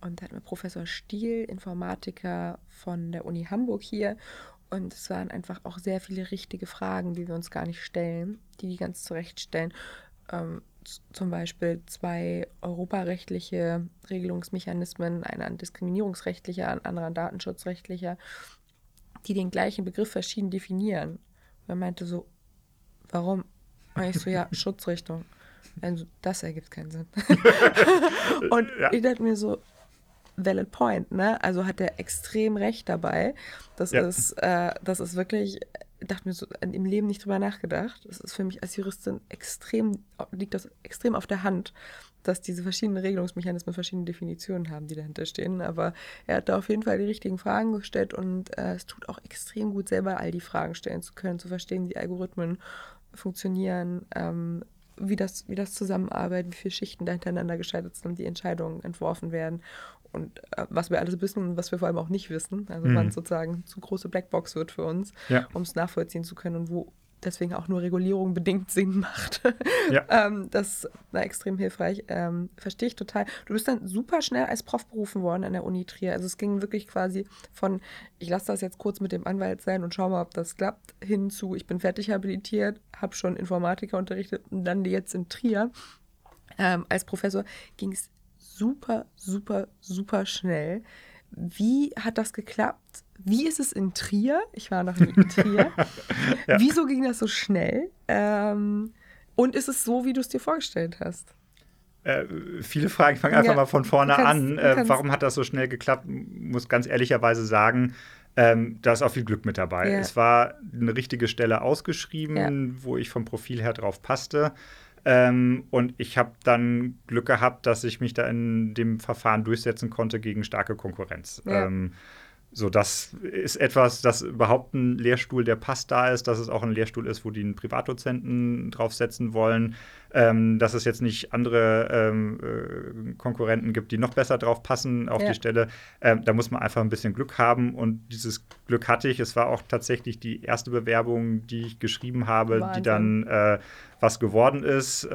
Und da hatten wir Professor Stiel, Informatiker von der Uni Hamburg hier. Und es waren einfach auch sehr viele richtige Fragen, die wir uns gar nicht stellen, die die ganz zurechtstellen. Ähm, zum Beispiel zwei europarechtliche Regelungsmechanismen, einer ein diskriminierungsrechtlicher, ein anderer datenschutzrechtlicher, die den gleichen Begriff verschieden definieren. Und er meinte so, warum? Und ich so, ja, Schutzrichtung. Also, das ergibt keinen Sinn. und ja. ich dachte mir so, valid point, ne? Also hat er extrem recht dabei. Das ja. ist, äh, das ist wirklich dachte mir so im Leben nicht drüber nachgedacht. Das ist für mich als Juristin extrem, liegt das extrem auf der Hand, dass diese verschiedenen Regelungsmechanismen verschiedene Definitionen haben, die dahinter stehen. Aber er hat da auf jeden Fall die richtigen Fragen gestellt und äh, es tut auch extrem gut, selber all die Fragen stellen zu können, zu verstehen, wie Algorithmen funktionieren, ähm, wie das, wie das zusammenarbeitet, wie viele Schichten da hintereinander geschaltet sind die Entscheidungen entworfen werden und äh, was wir alles wissen und was wir vor allem auch nicht wissen. Also mhm. wann sozusagen zu große Blackbox wird für uns, ja. um es nachvollziehen zu können und wo deswegen auch nur Regulierung bedingt Sinn macht. Ja. ähm, das war extrem hilfreich. Ähm, Verstehe ich total. Du bist dann super schnell als Prof berufen worden an der Uni Trier. Also es ging wirklich quasi von, ich lasse das jetzt kurz mit dem Anwalt sein und schau mal, ob das klappt, hin zu, ich bin fertig habilitiert, habe schon Informatiker unterrichtet und dann jetzt in Trier. Ähm, als Professor ging es super, super, super schnell. Wie hat das geklappt? Wie ist es in Trier? Ich war noch in Trier. ja. Wieso ging das so schnell? Ähm, und ist es so, wie du es dir vorgestellt hast? Äh, viele Fragen. Ich fange einfach ja, mal von vorne kannst, an. Äh, warum hat das so schnell geklappt? Muss ganz ehrlicherweise sagen, ähm, da ist auch viel Glück mit dabei. Ja. Es war eine richtige Stelle ausgeschrieben, wo ich vom Profil her drauf passte. Ähm, und ich habe dann Glück gehabt, dass ich mich da in dem Verfahren durchsetzen konnte gegen starke Konkurrenz. Ja. Ähm, so, das ist etwas, dass überhaupt ein Lehrstuhl, der passt da ist, dass es auch ein Lehrstuhl ist, wo die einen Privatdozenten draufsetzen wollen, ähm, dass es jetzt nicht andere ähm, äh, Konkurrenten gibt, die noch besser drauf passen auf Ja. die Stelle. Ähm, da muss man einfach ein bisschen Glück haben und dieses Glück hatte ich. Es war auch tatsächlich die erste Bewerbung, die ich geschrieben habe, die Wahnsinn. dann äh, was geworden ist.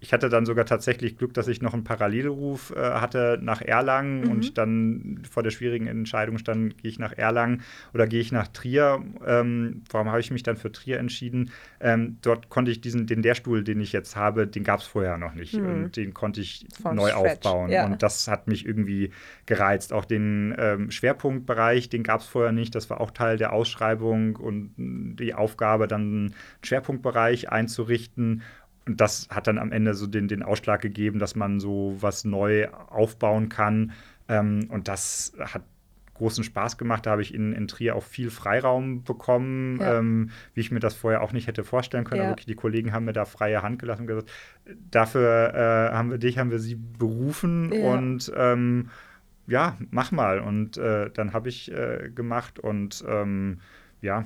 Ich hatte dann sogar tatsächlich Glück, dass ich noch einen Parallelruf äh, hatte nach Erlangen Mhm. und dann vor der schwierigen Entscheidung stand, gehe ich nach Erlangen oder gehe ich nach Trier. Ähm, warum habe ich mich dann für Trier entschieden? Ähm, dort konnte ich diesen, den Lehrstuhl, den ich jetzt habe, den gab es vorher noch nicht. Mhm. Und den konnte ich From neu scratch, aufbauen. ja. Und das hat mich irgendwie gereizt. Auch den ähm, Schwerpunktbereich, den gab es vorher nicht. Das war auch Teil der Ausschreibung und mh, die Aufgabe, dann einen Schwerpunktbereich einzurichten. Und das hat dann am Ende so den, den Ausschlag gegeben, dass man so was neu aufbauen kann. Ähm, und das hat großen Spaß gemacht. Da habe ich in, in Trier auch viel Freiraum bekommen, Ja. ähm, wie ich mir das vorher auch nicht hätte vorstellen können. Ja. Aber wirklich, die Kollegen haben mir da freie Hand gelassen und gesagt, dafür äh, haben wir dich, haben wir sie berufen Ja. und ähm, ja, mach mal. Und äh, dann habe ich äh, gemacht und ähm, ja,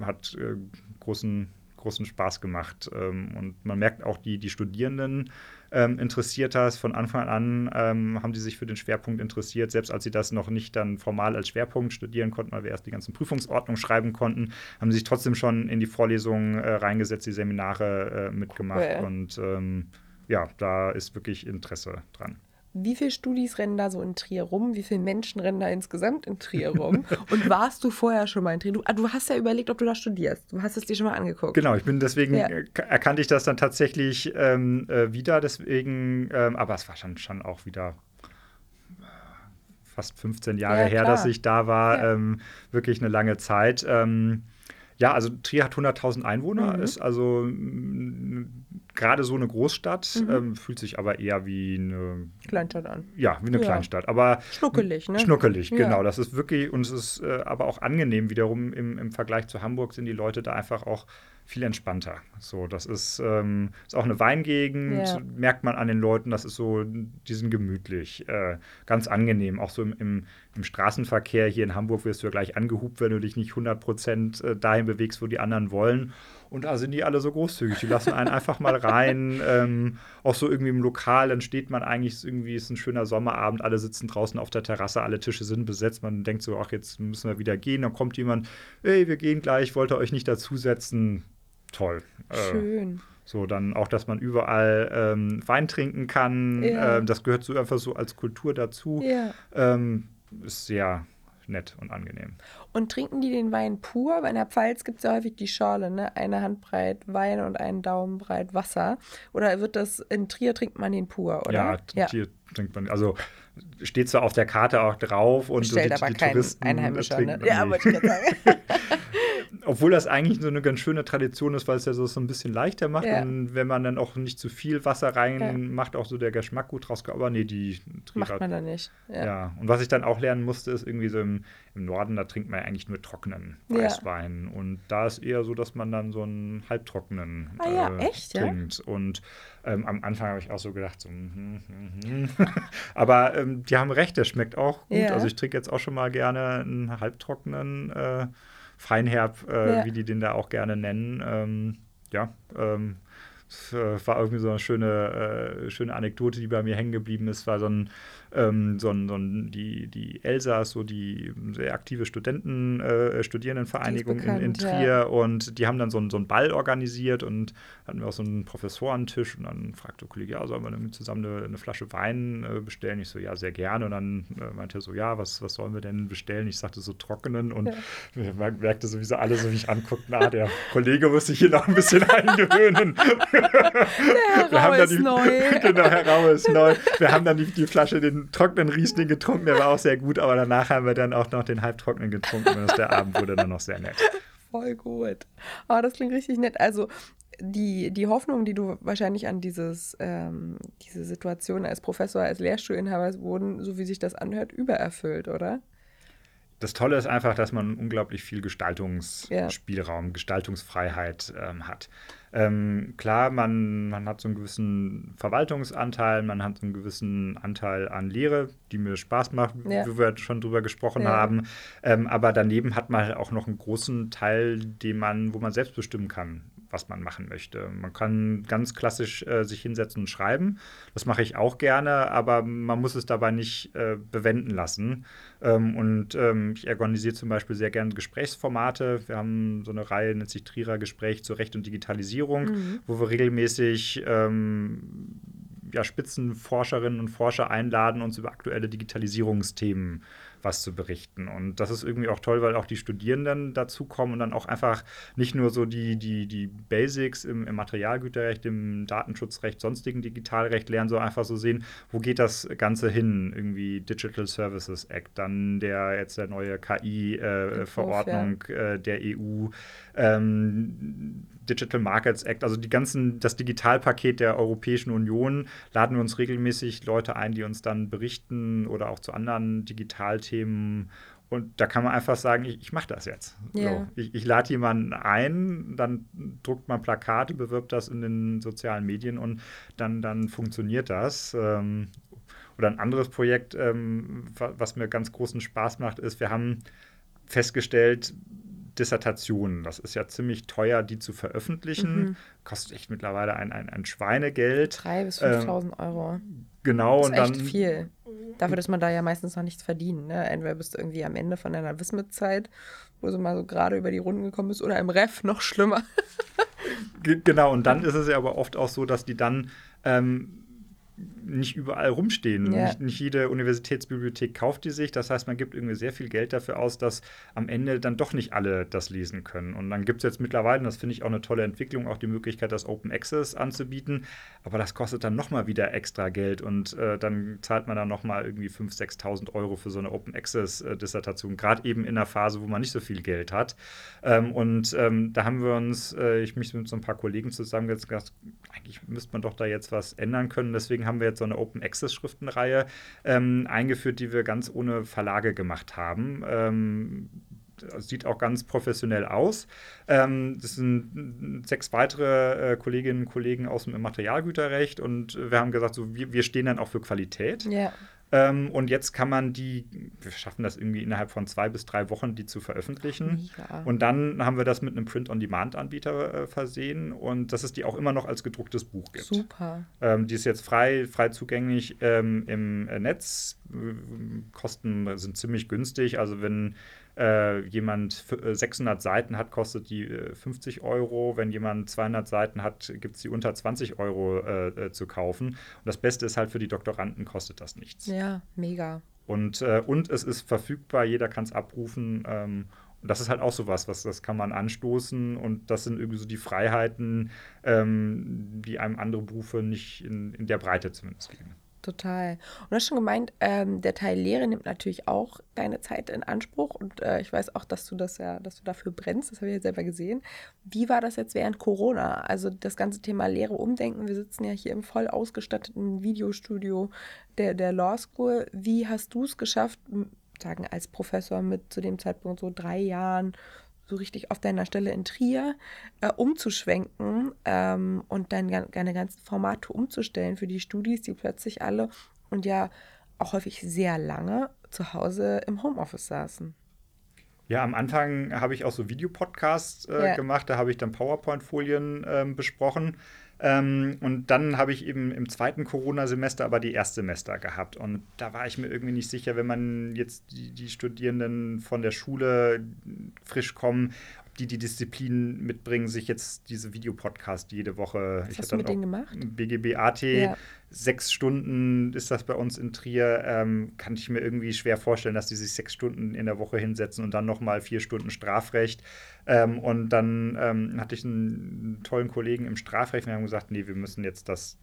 hat äh, großen, großen Spaß gemacht. Ähm, und man merkt auch, die, die Studierenden ähm, interessiert das. Von Anfang an ähm, haben die sich für den Schwerpunkt interessiert, selbst als sie das noch nicht dann formal als Schwerpunkt studieren konnten, weil wir erst die ganzen Prüfungsordnungen schreiben konnten, haben sie sich trotzdem schon in die Vorlesungen äh, reingesetzt, die Seminare äh, mitgemacht. Cool. Und ähm, ja, da ist wirklich Interesse dran. Wie viele Studis rennen da so in Trier rum? Wie viele Menschen rennen da insgesamt in Trier rum? Und warst du vorher schon mal in Trier? Du, ah, du hast ja überlegt, ob du da studierst. Du hast es dir schon mal angeguckt. Genau, ich bin deswegen Ja. äh, erkannte ich das dann tatsächlich ähm, äh, wieder, deswegen, ähm, aber es war schon, schon auch wieder äh, fast 15 Jahre Ja, her, dass ich da war, Ja. ähm, wirklich eine lange Zeit. Ähm, ja, also Trier hat 100.000 Einwohner, Mhm. ist also gerade so eine Großstadt, Mhm. ähm, fühlt sich aber eher wie eine, Kleinstadt an. ja, wie eine Ja. Kleinstadt. Aber Schnuckelig, ne? Schnuckelig, Ja. genau. Das ist wirklich, und es ist äh, aber auch angenehm wiederum im, im Vergleich zu Hamburg sind die Leute da einfach auch viel entspannter. So, das ist, ähm, ist auch eine Weingegend, Ja. merkt man an den Leuten, das ist so, die sind gemütlich, äh, ganz angenehm. Auch so im, im, im Straßenverkehr hier in Hamburg wirst du ja gleich angehupt, wenn du dich nicht 100 Prozent äh, dahin bewegst, wo die anderen wollen. Und da sind die alle so großzügig. Die lassen einen einfach mal rein. Ähm, auch so irgendwie im Lokal, dann steht man eigentlich, irgendwie ist ein schöner Sommerabend, alle sitzen draußen auf der Terrasse, alle Tische sind besetzt. Man denkt so, ach, jetzt müssen wir wieder gehen. Dann kommt jemand, hey, wir gehen gleich, wollt ihr euch nicht dazusetzen? Toll. Äh, Schön. so, dann auch, dass man überall ähm, Wein trinken kann. Ja. Ähm, das gehört so einfach so als Kultur dazu. Ja. Ähm, ist sehr nett und angenehm. Und trinken die den Wein pur? Bei der Pfalz gibt es ja häufig die Schorle, ne? Eine Handbreit Wein und einen Daumenbreit Wasser. Oder wird das, in Trier trinkt man den pur, oder? Ja, hier trinkt man, also steht zwar auf der Karte auch drauf und so Stellt die, aber die kein Touristen Einheimischer, ne? Ja, wollte ich sagen. Obwohl das eigentlich so eine ganz schöne Tradition ist, weil es ja so, so ein bisschen leichter macht Ja. und wenn man dann auch nicht zu viel Wasser rein Ja. macht, auch so der Geschmack gut rauskommt. Aber nee, die Macht Trierer- man da nicht. Ja. Ja. und was ich dann auch lernen musste, ist irgendwie so im, im Norden, da trinkt man ja eigentlich nur trockenen. Weißwein. Und da ist eher so, dass man dann so einen halbtrockenen Ah ja, echt, ja? trinkt. Und ähm, am Anfang habe ich auch so gedacht, so, mhm, mhm, mhm. aber ähm, die haben recht, der schmeckt auch gut. Ja. Also ich trinke jetzt auch schon mal gerne einen halbtrockenen äh, Feinherb, äh, Ja. wie die den da auch gerne nennen. Ähm, ja, ähm, äh, war irgendwie so eine schöne, äh, schöne Anekdote, die bei mir hängen geblieben ist. War so ein, ähm, so ein, so ein die, die Elsa, ist so die sehr aktive Studenten, äh, Studierendenvereinigung in, in bekannt, ja. Trier und die haben dann so, einen- so einen Ball organisiert und hatten wir auch so einen Professorentisch und dann fragte der Kollege, ja, sollen wir zusammen eine, eine Flasche Wein äh, bestellen? Ich so, ja, sehr gerne. Und dann äh, meinte er so, ja, was, was sollen wir denn bestellen? Ich sagte so trockenen und Ja. man merkte sowieso alle so mich anguckten, ah, der Kollege muss sich hier noch ein bisschen eingewöhnen. Der Wir haben Rau dann ist die, neu. genau, Herr Rau ist neu. Wir haben dann die, die Flasche, den trockenen Riesling getrunken, der war auch sehr gut, aber danach haben wir dann auch noch den halbtrockenen getrunken und der Abend wurde dann noch sehr nett. Voll gut. Aber das klingt richtig nett. Also die, die Hoffnung, die du wahrscheinlich an dieses, ähm, diese Situation als Professor, als Lehrstuhlinhaber wurden, so wie sich das anhört, übererfüllt, oder? Das Tolle ist einfach, dass man unglaublich viel Gestaltungsspielraum, ja. Gestaltungsfreiheit ähm, hat. Ähm, klar, man, man hat so einen gewissen Verwaltungsanteil, man hat so einen gewissen Anteil an Lehre, die mir Spaß macht, ja. wie wir schon drüber gesprochen ja. haben. Ähm, aber daneben hat man halt auch noch einen großen Teil, den man, wo man selbst bestimmen kann was man machen möchte. Man kann ganz klassisch äh, sich hinsetzen und schreiben. Das mache ich auch gerne, aber man muss es dabei nicht äh, bewenden lassen. Ähm, und ähm, ich organisiere zum Beispiel sehr gerne Gesprächsformate. Wir haben so eine Reihe, nennt sich Trierer Gespräch zu Recht und Digitalisierung, mhm. wo wir regelmäßig ähm, ja, Spitzenforscherinnen und Forscher einladen, uns über aktuelle Digitalisierungsthemen was zu berichten. Und das ist irgendwie auch toll, weil auch die Studierenden dazukommen und dann auch einfach nicht nur so die, die, die Basics im, im Materialgüterrecht, im Datenschutzrecht, sonstigen Digitalrecht lernen, sondern einfach so sehen, wo geht das Ganze hin? Irgendwie Digital Services Act, dann der jetzt der neue KI-Verordnung äh, ja. äh, der EU, ähm, Digital Markets Act, also die ganzen, das Digitalpaket der Europäischen Union, laden wir uns regelmäßig Leute ein, die uns dann berichten oder auch zu anderen Digitalthemen. Und da kann man einfach sagen, ich, ich mache das jetzt. Yeah. So, ich, ich lade jemanden ein, dann druckt man Plakate, bewirbt das in den sozialen Medien und dann, dann funktioniert das. Ähm, oder ein anderes Projekt, ähm, was mir ganz großen Spaß macht, ist, wir haben festgestellt, Dissertationen. Das ist ja ziemlich teuer, die zu veröffentlichen. Mhm. Kostet echt mittlerweile ein, ein, ein Schweinegeld. 3.000 bis 5.000 ähm, Euro. Genau. Das ist und echt dann, viel. Dafür, dass man da ja meistens noch nichts verdient. Ne? Entweder bist du irgendwie am Ende von deiner Wismit-Zeit, wo du mal so gerade über die Runden gekommen bist, oder im Ref noch schlimmer. genau, und dann ist es ja aber oft auch so, dass die dann ähm, nicht überall rumstehen. Ja. Nicht, nicht, jede Universitätsbibliothek kauft die sich. Das heißt, man gibt irgendwie sehr viel Geld dafür aus, dass am Ende dann doch nicht alle das lesen können. Und dann gibt es jetzt mittlerweile, und das finde ich auch eine tolle Entwicklung, auch die Möglichkeit, das Open Access anzubieten. Aber das kostet dann nochmal wieder extra Geld und äh, dann zahlt man dann nochmal irgendwie 5.000, 6.000 Euro für so eine Open Access-Dissertation, gerade eben in einer Phase, wo man nicht so viel Geld hat. Ähm, und ähm, da haben wir uns, äh, ich mich mit so ein paar Kollegen zusammengesetzt, eigentlich müsste man doch da jetzt was ändern können. Deswegen haben wir jetzt so eine Open Access Schriftenreihe ähm, eingeführt, die wir ganz ohne Verlage gemacht haben. Ähm, sieht auch ganz professionell aus. Ähm, das sind sechs weitere äh, Kolleginnen und Kollegen aus dem Materialgüterrecht und wir haben gesagt, so, wir, wir stehen dann auch für Qualität. Ja. Ähm, und jetzt kann man die, wir schaffen das irgendwie innerhalb von zwei bis drei Wochen, die zu veröffentlichen. Mega. Und dann haben wir das mit einem Print-on-Demand-Anbieter äh, versehen und dass es die auch immer noch als gedrucktes Buch gibt. Super. Ähm, die ist jetzt frei, frei zugänglich ähm, im äh, Netz. Kosten sind ziemlich günstig. Also wenn äh, jemand 600 äh, Seiten hat, kostet die äh, 50 Euro. Wenn jemand 200 Seiten hat, gibt es die unter 20 Euro äh, äh, zu kaufen. Und das Beste ist halt, für die Doktoranden kostet das nichts. Ja, mega. Und, äh, und es ist verfügbar, jeder kann es abrufen. Ähm, und das ist halt auch so was, was das kann man anstoßen und das sind irgendwie so die Freiheiten, ähm, die einem andere Berufe nicht in, in der Breite zumindest geben. Total. Und du hast schon gemeint, ähm, der Teil Lehre nimmt natürlich auch deine Zeit in Anspruch. Und äh, ich weiß auch, dass du das ja, dass du dafür brennst. Das habe ich ja selber gesehen. Wie war das jetzt während Corona? Also das ganze Thema Lehre umdenken. Wir sitzen ja hier im voll ausgestatteten Videostudio der, der Law School. Wie hast du es geschafft, sagen als Professor mit zu dem Zeitpunkt so drei Jahren so richtig auf deiner Stelle in Trier äh, umzuschwenken ähm, und dann deine ganzen Formate umzustellen für die Studis, die plötzlich alle und ja auch häufig sehr lange zu Hause im Homeoffice saßen. Ja, am Anfang habe ich auch so Videopodcasts äh, ja. gemacht, da habe ich dann PowerPoint-Folien äh, besprochen. Ähm, und dann habe ich eben im zweiten Corona-Semester aber die Erstsemester gehabt. Und da war ich mir irgendwie nicht sicher, wenn man jetzt die, die Studierenden von der Schule frisch kommen, die die Disziplin mitbringen, sich jetzt diese Videopodcast jede Woche. Was ich hast du mit denen gemacht? BGB AT, ja. sechs Stunden ist das bei uns in Trier. Ähm, kann ich mir irgendwie schwer vorstellen, dass die sich sechs Stunden in der Woche hinsetzen und dann nochmal vier Stunden Strafrecht. Ähm, und dann ähm, hatte ich einen tollen Kollegen im Strafrecht und wir haben gesagt, nee, wir müssen jetzt das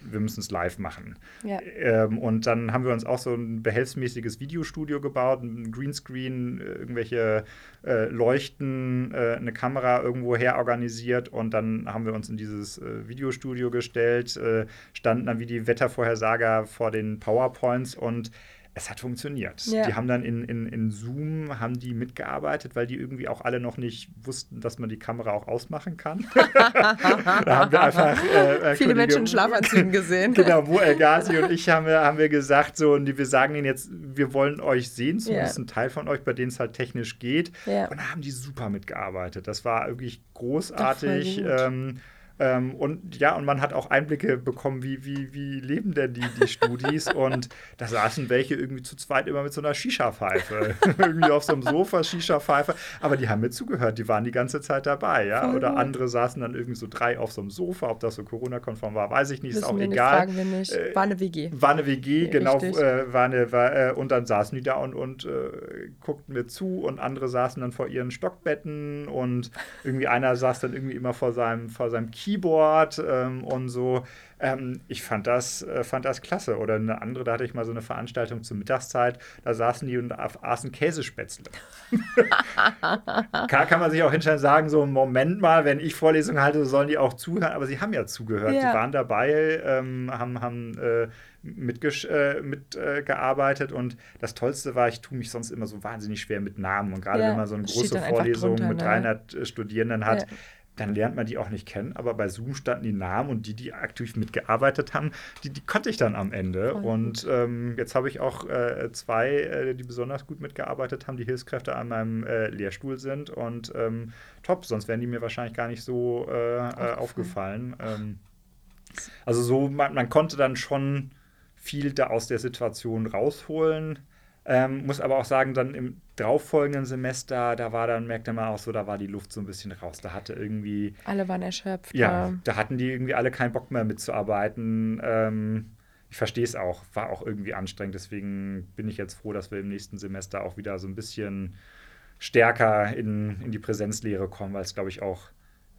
wir müssen es live machen. Ja. Ähm, und dann haben wir uns auch so ein behelfsmäßiges Videostudio gebaut, ein Greenscreen, äh, irgendwelche äh, Leuchten, äh, eine Kamera irgendwo her organisiert und dann haben wir uns in dieses äh, Videostudio gestellt, äh, standen dann wie die Wettervorhersager vor den PowerPoints und es hat funktioniert. Ja. Die haben dann in, in, in Zoom haben die mitgearbeitet, weil die irgendwie auch alle noch nicht wussten, dass man die Kamera auch ausmachen kann. da haben wir einfach äh, viele Kollege, Menschen in Schlafanzügen gesehen. genau, wo El Ghazi und ich haben wir, haben wir gesagt, so, und wir sagen ihnen jetzt, wir wollen euch sehen, zumindest ja. ein Teil von euch, bei denen es halt technisch geht. Ja. Und da haben die super mitgearbeitet. Das war wirklich großartig. Ähm, ähm, und ja, und man hat auch Einblicke bekommen, wie, wie, wie leben denn die, die Studis. und da saßen welche irgendwie zu zweit immer mit so einer Shisha-Pfeife. irgendwie auf so einem Sofa, Shisha-Pfeife. Aber die haben mir zugehört, die waren die ganze Zeit dabei, ja. Voll Oder gut. andere saßen dann irgendwie so drei auf so einem Sofa. Ob das so Corona-konform war, weiß ich nicht, Wissen ist auch wir egal. Nicht, fragen wir nicht. Äh, war eine WG. War eine WG, ja, genau. Äh, war eine, war, äh, und dann saßen die da und, und äh, guckten mir zu und andere saßen dann vor ihren Stockbetten und irgendwie einer saß dann irgendwie immer vor seinem, vor seinem Keyboard ähm, und so. Ähm, ich fand das, äh, fand das klasse. Oder eine andere, da hatte ich mal so eine Veranstaltung zur Mittagszeit, da saßen die und aßen Käsespätzle. Klar kann man sich auch hinstellen und sagen, so Moment mal, wenn ich Vorlesungen halte, sollen die auch zuhören. Aber sie haben ja zugehört. Ja. Die waren dabei, ähm, haben, haben äh, mitgearbeitet äh, mit, und das Tollste war, ich tue mich sonst immer so wahnsinnig schwer mit Namen und gerade ja, wenn man so eine große Vorlesung drunter, mit 300 ne? Studierenden hat, ja dann lernt man die auch nicht kennen. Aber bei Zoom standen die Namen und die, die aktiv mitgearbeitet haben, die, die konnte ich dann am Ende. Voll und ähm, jetzt habe ich auch äh, zwei, äh, die besonders gut mitgearbeitet haben, die Hilfskräfte an meinem äh, Lehrstuhl sind. Und ähm, top, sonst wären die mir wahrscheinlich gar nicht so äh, aufgefallen. Ähm, also so, man, man konnte dann schon viel da aus der Situation rausholen. Ähm, muss aber auch sagen, dann im darauffolgenden Semester, da war dann, merkte man auch so, da war die Luft so ein bisschen raus. Da hatte irgendwie. Alle waren erschöpft. Ja, ja. da hatten die irgendwie alle keinen Bock mehr mitzuarbeiten. Ähm, ich verstehe es auch, war auch irgendwie anstrengend. Deswegen bin ich jetzt froh, dass wir im nächsten Semester auch wieder so ein bisschen stärker in, in die Präsenzlehre kommen, weil es, glaube ich, auch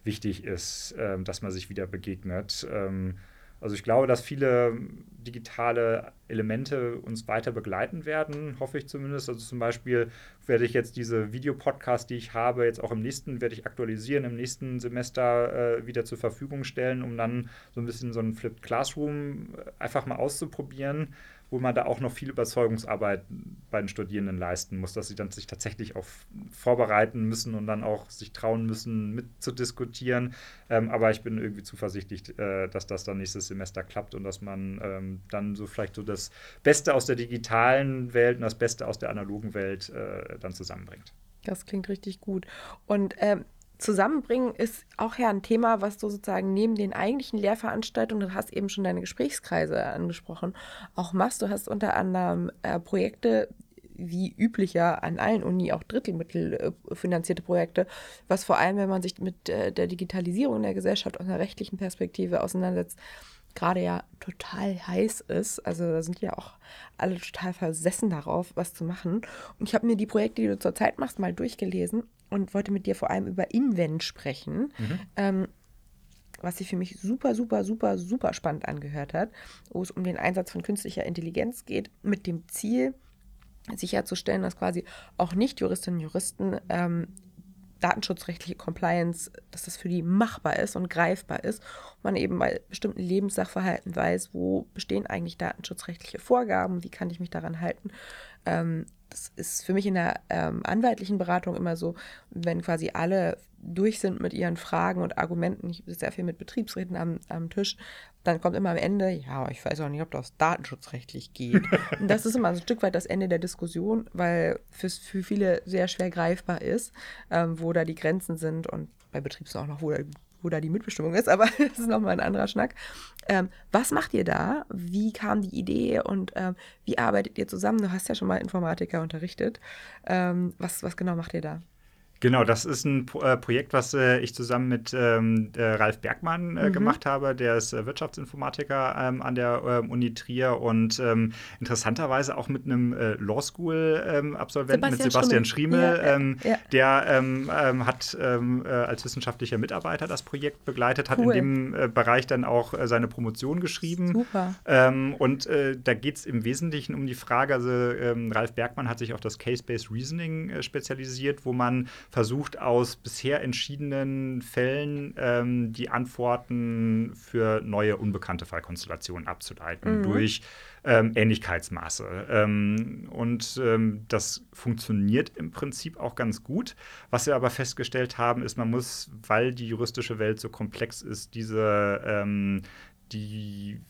wichtig ist, ähm, dass man sich wieder begegnet. Ähm, also ich glaube, dass viele digitale Elemente uns weiter begleiten werden, hoffe ich zumindest. Also zum Beispiel werde ich jetzt diese Videopodcast, die ich habe, jetzt auch im nächsten, werde ich aktualisieren, im nächsten Semester äh, wieder zur Verfügung stellen, um dann so ein bisschen so ein Flipped Classroom äh, einfach mal auszuprobieren wo man da auch noch viel Überzeugungsarbeit bei den Studierenden leisten muss, dass sie dann sich tatsächlich auch vorbereiten müssen und dann auch sich trauen müssen, mitzudiskutieren. Ähm, aber ich bin irgendwie zuversichtlich, äh, dass das dann nächstes Semester klappt und dass man ähm, dann so vielleicht so das Beste aus der digitalen Welt und das Beste aus der analogen Welt äh, dann zusammenbringt. Das klingt richtig gut. Und ähm, Zusammenbringen ist auch ja ein Thema, was du sozusagen neben den eigentlichen Lehrveranstaltungen, du hast eben schon deine Gesprächskreise angesprochen, auch machst. Du hast unter anderem äh, Projekte, wie üblicher an allen Uni auch drittelmittelfinanzierte äh, Projekte, was vor allem, wenn man sich mit äh, der Digitalisierung der Gesellschaft aus einer rechtlichen Perspektive auseinandersetzt, gerade ja total heiß ist. Also da sind ja auch alle total versessen darauf, was zu machen. Und ich habe mir die Projekte, die du zurzeit machst, mal durchgelesen und wollte mit dir vor allem über Invent sprechen. Mhm. Ähm, was sich für mich super, super, super, super spannend angehört hat, wo es um den Einsatz von künstlicher Intelligenz geht, mit dem Ziel, sicherzustellen, dass quasi auch Nicht-Juristinnen und Juristen ähm, datenschutzrechtliche Compliance, dass das für die machbar ist und greifbar ist. Und man eben bei bestimmten Lebenssachverhalten weiß, wo bestehen eigentlich datenschutzrechtliche Vorgaben, wie kann ich mich daran halten. Ähm, das ist für mich in der ähm, anwaltlichen Beratung immer so, wenn quasi alle durch sind mit ihren Fragen und Argumenten, ich sitze sehr viel mit Betriebsräten am, am Tisch, dann kommt immer am Ende, ja, ich weiß auch nicht, ob das datenschutzrechtlich geht. und das ist immer ein Stück weit das Ende der Diskussion, weil es für viele sehr schwer greifbar ist, ähm, wo da die Grenzen sind und bei Betriebs auch noch, wo da, wo da die Mitbestimmung ist, aber das ist nochmal ein anderer Schnack. Ähm, was macht ihr da? Wie kam die Idee und ähm, wie arbeitet ihr zusammen? Du hast ja schon mal Informatiker unterrichtet. Ähm, was, was genau macht ihr da? Genau, das ist ein äh, Projekt, was äh, ich zusammen mit ähm, äh, Ralf Bergmann äh, mhm. gemacht habe. Der ist äh, Wirtschaftsinformatiker ähm, an der ähm, Uni Trier und ähm, interessanterweise auch mit einem äh, Law School-Absolventen, ähm, mit Sebastian Schriemel. Ja, ähm, ja. Der hat als wissenschaftlicher Mitarbeiter das Projekt begleitet, hat cool. in dem Bereich dann auch seine Promotion geschrieben. Super. und da geht es im Wesentlichen um die Frage, also Ralf Bergmann hat sich auf das Case-Based Reasoning spezialisiert, wo man versucht aus bisher entschiedenen Fällen ähm, die Antworten für neue unbekannte Fallkonstellationen abzuleiten mhm. durch ähm, Ähnlichkeitsmaße. Ähm, und ähm, das funktioniert im Prinzip auch ganz gut. Was wir aber festgestellt haben, ist, man muss, weil die juristische Welt so komplex ist, diese ähm, die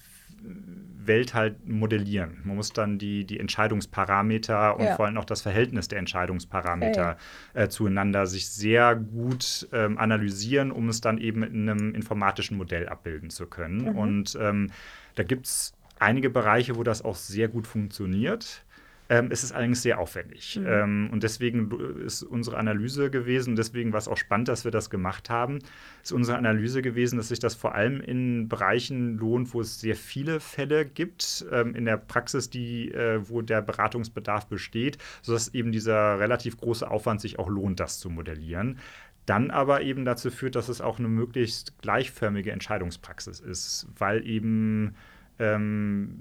Welt halt modellieren. Man muss dann die, die Entscheidungsparameter und ja. vor allem auch das Verhältnis der Entscheidungsparameter äh, zueinander sich sehr gut ähm, analysieren, um es dann eben in einem informatischen Modell abbilden zu können. Mhm. Und ähm, da gibt es einige Bereiche, wo das auch sehr gut funktioniert. Ähm, es ist allerdings sehr aufwendig. Mhm. Ähm, und deswegen ist unsere Analyse gewesen, deswegen war es auch spannend, dass wir das gemacht haben, ist unsere Analyse gewesen, dass sich das vor allem in Bereichen lohnt, wo es sehr viele Fälle gibt, ähm, in der Praxis, die, äh, wo der Beratungsbedarf besteht, sodass eben dieser relativ große Aufwand sich auch lohnt, das zu modellieren dann aber eben dazu führt, dass es auch eine möglichst gleichförmige Entscheidungspraxis ist, weil eben ähm,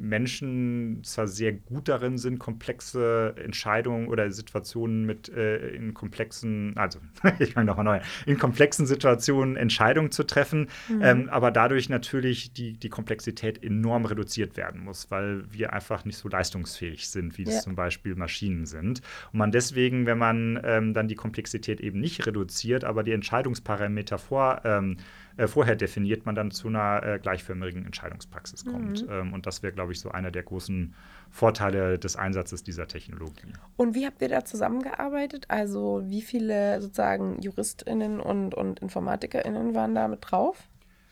Menschen zwar sehr gut darin sind, komplexe Entscheidungen oder Situationen mit äh, in komplexen, also ich fange nochmal neu, in komplexen Situationen Entscheidungen zu treffen, mhm. ähm, aber dadurch natürlich die, die Komplexität enorm reduziert werden muss, weil wir einfach nicht so leistungsfähig sind, wie ja. es zum Beispiel Maschinen sind. Und man deswegen, wenn man ähm, dann die Komplexität eben nicht reduziert, aber die Entscheidungsparameter vor ähm, äh, vorher definiert, man dann zu einer äh, gleichförmigen Entscheidungspraxis kommt. Mhm. Ähm, und das wäre, glaube ich, so einer der großen Vorteile des Einsatzes dieser Technologie. Und wie habt ihr da zusammengearbeitet? Also wie viele sozusagen JuristInnen und, und InformatikerInnen waren da mit drauf?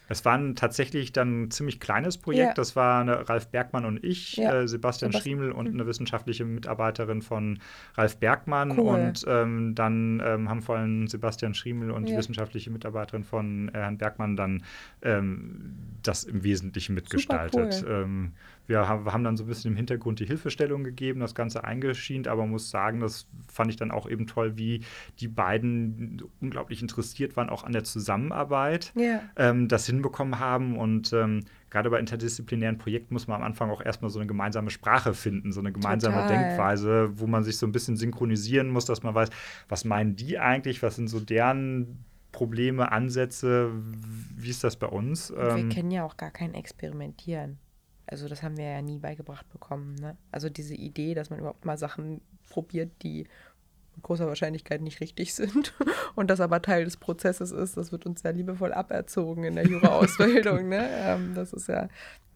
Es war tatsächlich dann ein ziemlich kleines Projekt. Ja. Das war eine, Ralf Bergmann und ich, ja. äh, Sebastian Sebast Schriemel und mhm. eine wissenschaftliche Mitarbeiterin von Ralf Bergmann. Cool. Und ähm, dann ähm, haben vor allem Sebastian Schriemel und ja. die wissenschaftliche Mitarbeiterin von äh, Herrn Bergmann dann ähm, das im Wesentlichen mitgestaltet. Cool. Wir haben dann so ein bisschen im Hintergrund die Hilfestellung gegeben, das Ganze eingeschient, aber muss sagen, das fand ich dann auch eben toll, wie die beiden unglaublich interessiert waren, auch an der Zusammenarbeit, yeah. ähm, das hinbekommen haben und ähm, gerade bei interdisziplinären Projekten muss man am Anfang auch erstmal so eine gemeinsame Sprache finden, so eine gemeinsame Total. Denkweise, wo man sich so ein bisschen synchronisieren muss, dass man weiß, was meinen die eigentlich, was sind so deren Probleme, Ansätze, wie ist das bei uns? wir ähm, kennen ja auch gar kein Experimentieren. Also das haben wir ja nie beigebracht bekommen. Ne? Also diese Idee, dass man überhaupt mal Sachen probiert, die mit großer Wahrscheinlichkeit nicht richtig sind und das aber Teil des Prozesses ist, das wird uns ja liebevoll aberzogen in der Jura-Ausbildung. ne? Ähm, das ist ja,